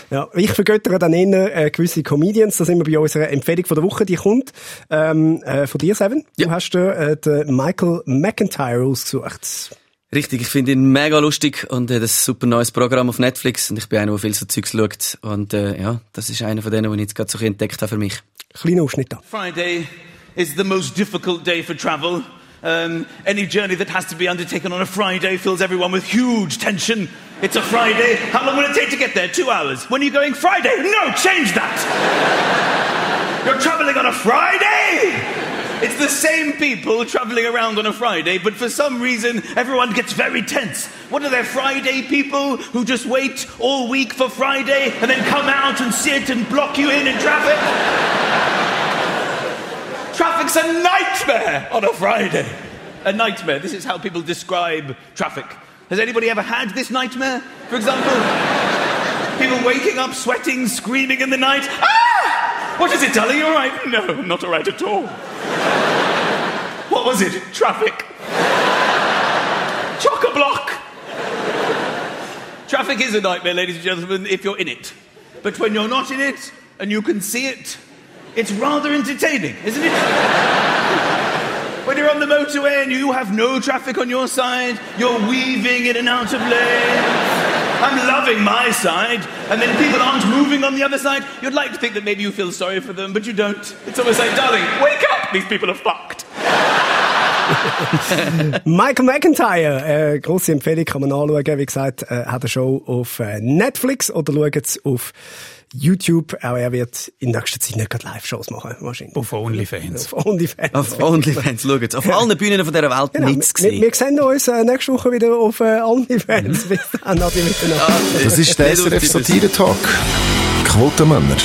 Ja. Ich vergöttere dann eher äh, gewisse Comedians. Da sind wir bei unserer Empfehlung von der Woche. Die kommt ähm, äh, von dir, Seven. Du Ja. hast äh, den Michael McIntyre ausgesucht. Richtig, ich finde ihn mega lustig und äh, das ist ein super neues Programm auf Netflix und ich bin einer, der viel so Zeugs schaut und äh, ja, das ist einer von denen, den ich jetzt gerade so entdeckt habe für mich. Kleiner Ausschnitt da. Friday is the most difficult day for travel. Um, any journey that has to be undertaken on a Friday fills everyone with huge tension. It's a Friday. How long will it take to get there? Two hours. When are you going? Friday. No, change that. You're traveling on a Friday. It's the same people traveling around on a Friday, but for some reason everyone gets very tense. What are there Friday people who just wait all week for Friday and then come out and sit and block you in in traffic? Traffic's a nightmare on a Friday. A nightmare. This is how people describe traffic. Has anybody ever had this nightmare? For example, people waking up, sweating, screaming in the night. Ah! What is it, darling? You all right? No, not all right at all. What was it? Traffic. Chock a block. Traffic is a nightmare, ladies and gentlemen, if you're in it. But when you're not in it and you can see it, it's rather entertaining, isn't it? when you're on the motorway and you have no traffic on your side, you're weaving in and out of lanes. I'm loving my side, and then people aren't moving on the other side. You'd like to think that maybe you feel sorry for them, but you don't. It's almost like, darling, wake up! These people are fucked. Michael McIntyre, eh, äh, grosse Empfehlung, kann man anschauen. Wie gesagt, äh, eh, hat eine Show auf äh, eh, Netflix oder schaut es auf YouTube. Auch er wird in nächster Zeit nicht gerade Live-Shows machen, wahrscheinlich. Auf OnlyFans. Auf OnlyFans. Auf OnlyFans, schaut Auf allen Bühnen von dieser Welt Genau, nichts wir, wir, wir gesehen. sehen uns äh, nächste Woche wieder auf äh, OnlyFans. Bis dann, Adi, miteinander. Das ist der SRF Satire-Talk. Quotenmänner.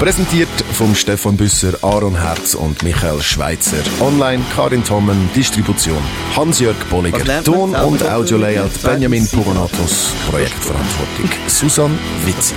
Präsentiert vom Stefan Büsser, Aaron Herz und Michael Schweitzer. Online Karin Tommen, Distribution Hans-Jörg Bolliger. Ton- und. Audio-Layout Benjamin Pogonatos. Projektverantwortung Susan Witzig.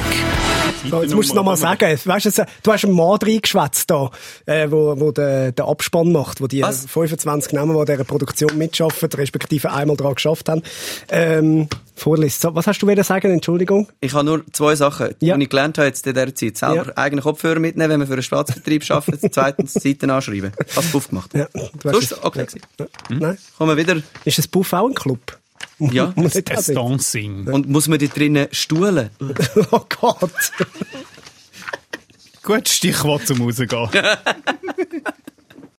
So, jetzt musst du noch mal sagen, weißt du, du hast einen Mann reingeschwätzt da, äh, wo, wo der, der Abspann macht, wo die Was? 25 Namen, die dieser Produktion mitschaffen, respektive einmal daran geschafft haben, ähm, vorliest. So, was hast du wieder sagen? Entschuldigung? Ich habe nur zwei Sachen, Ja. die ich gelernt habe jetzt in dieser Zeit. Selber Ja. eigene Kopfhörer mitnehmen, wenn man für einen Staatsbetrieb arbeitet. Zweitens, Seiten anschreiben. Hast du aufgemacht. Ja, du hast Sonst es- okay ja. Ja. Nein? Kommen wir wieder. Ist das Buff auch ein Club? Ja. Muss Das sein. Dancing. Und muss man da drinnen stuhlen? oh Gott. Gut, Stichwort zum Rausgehen.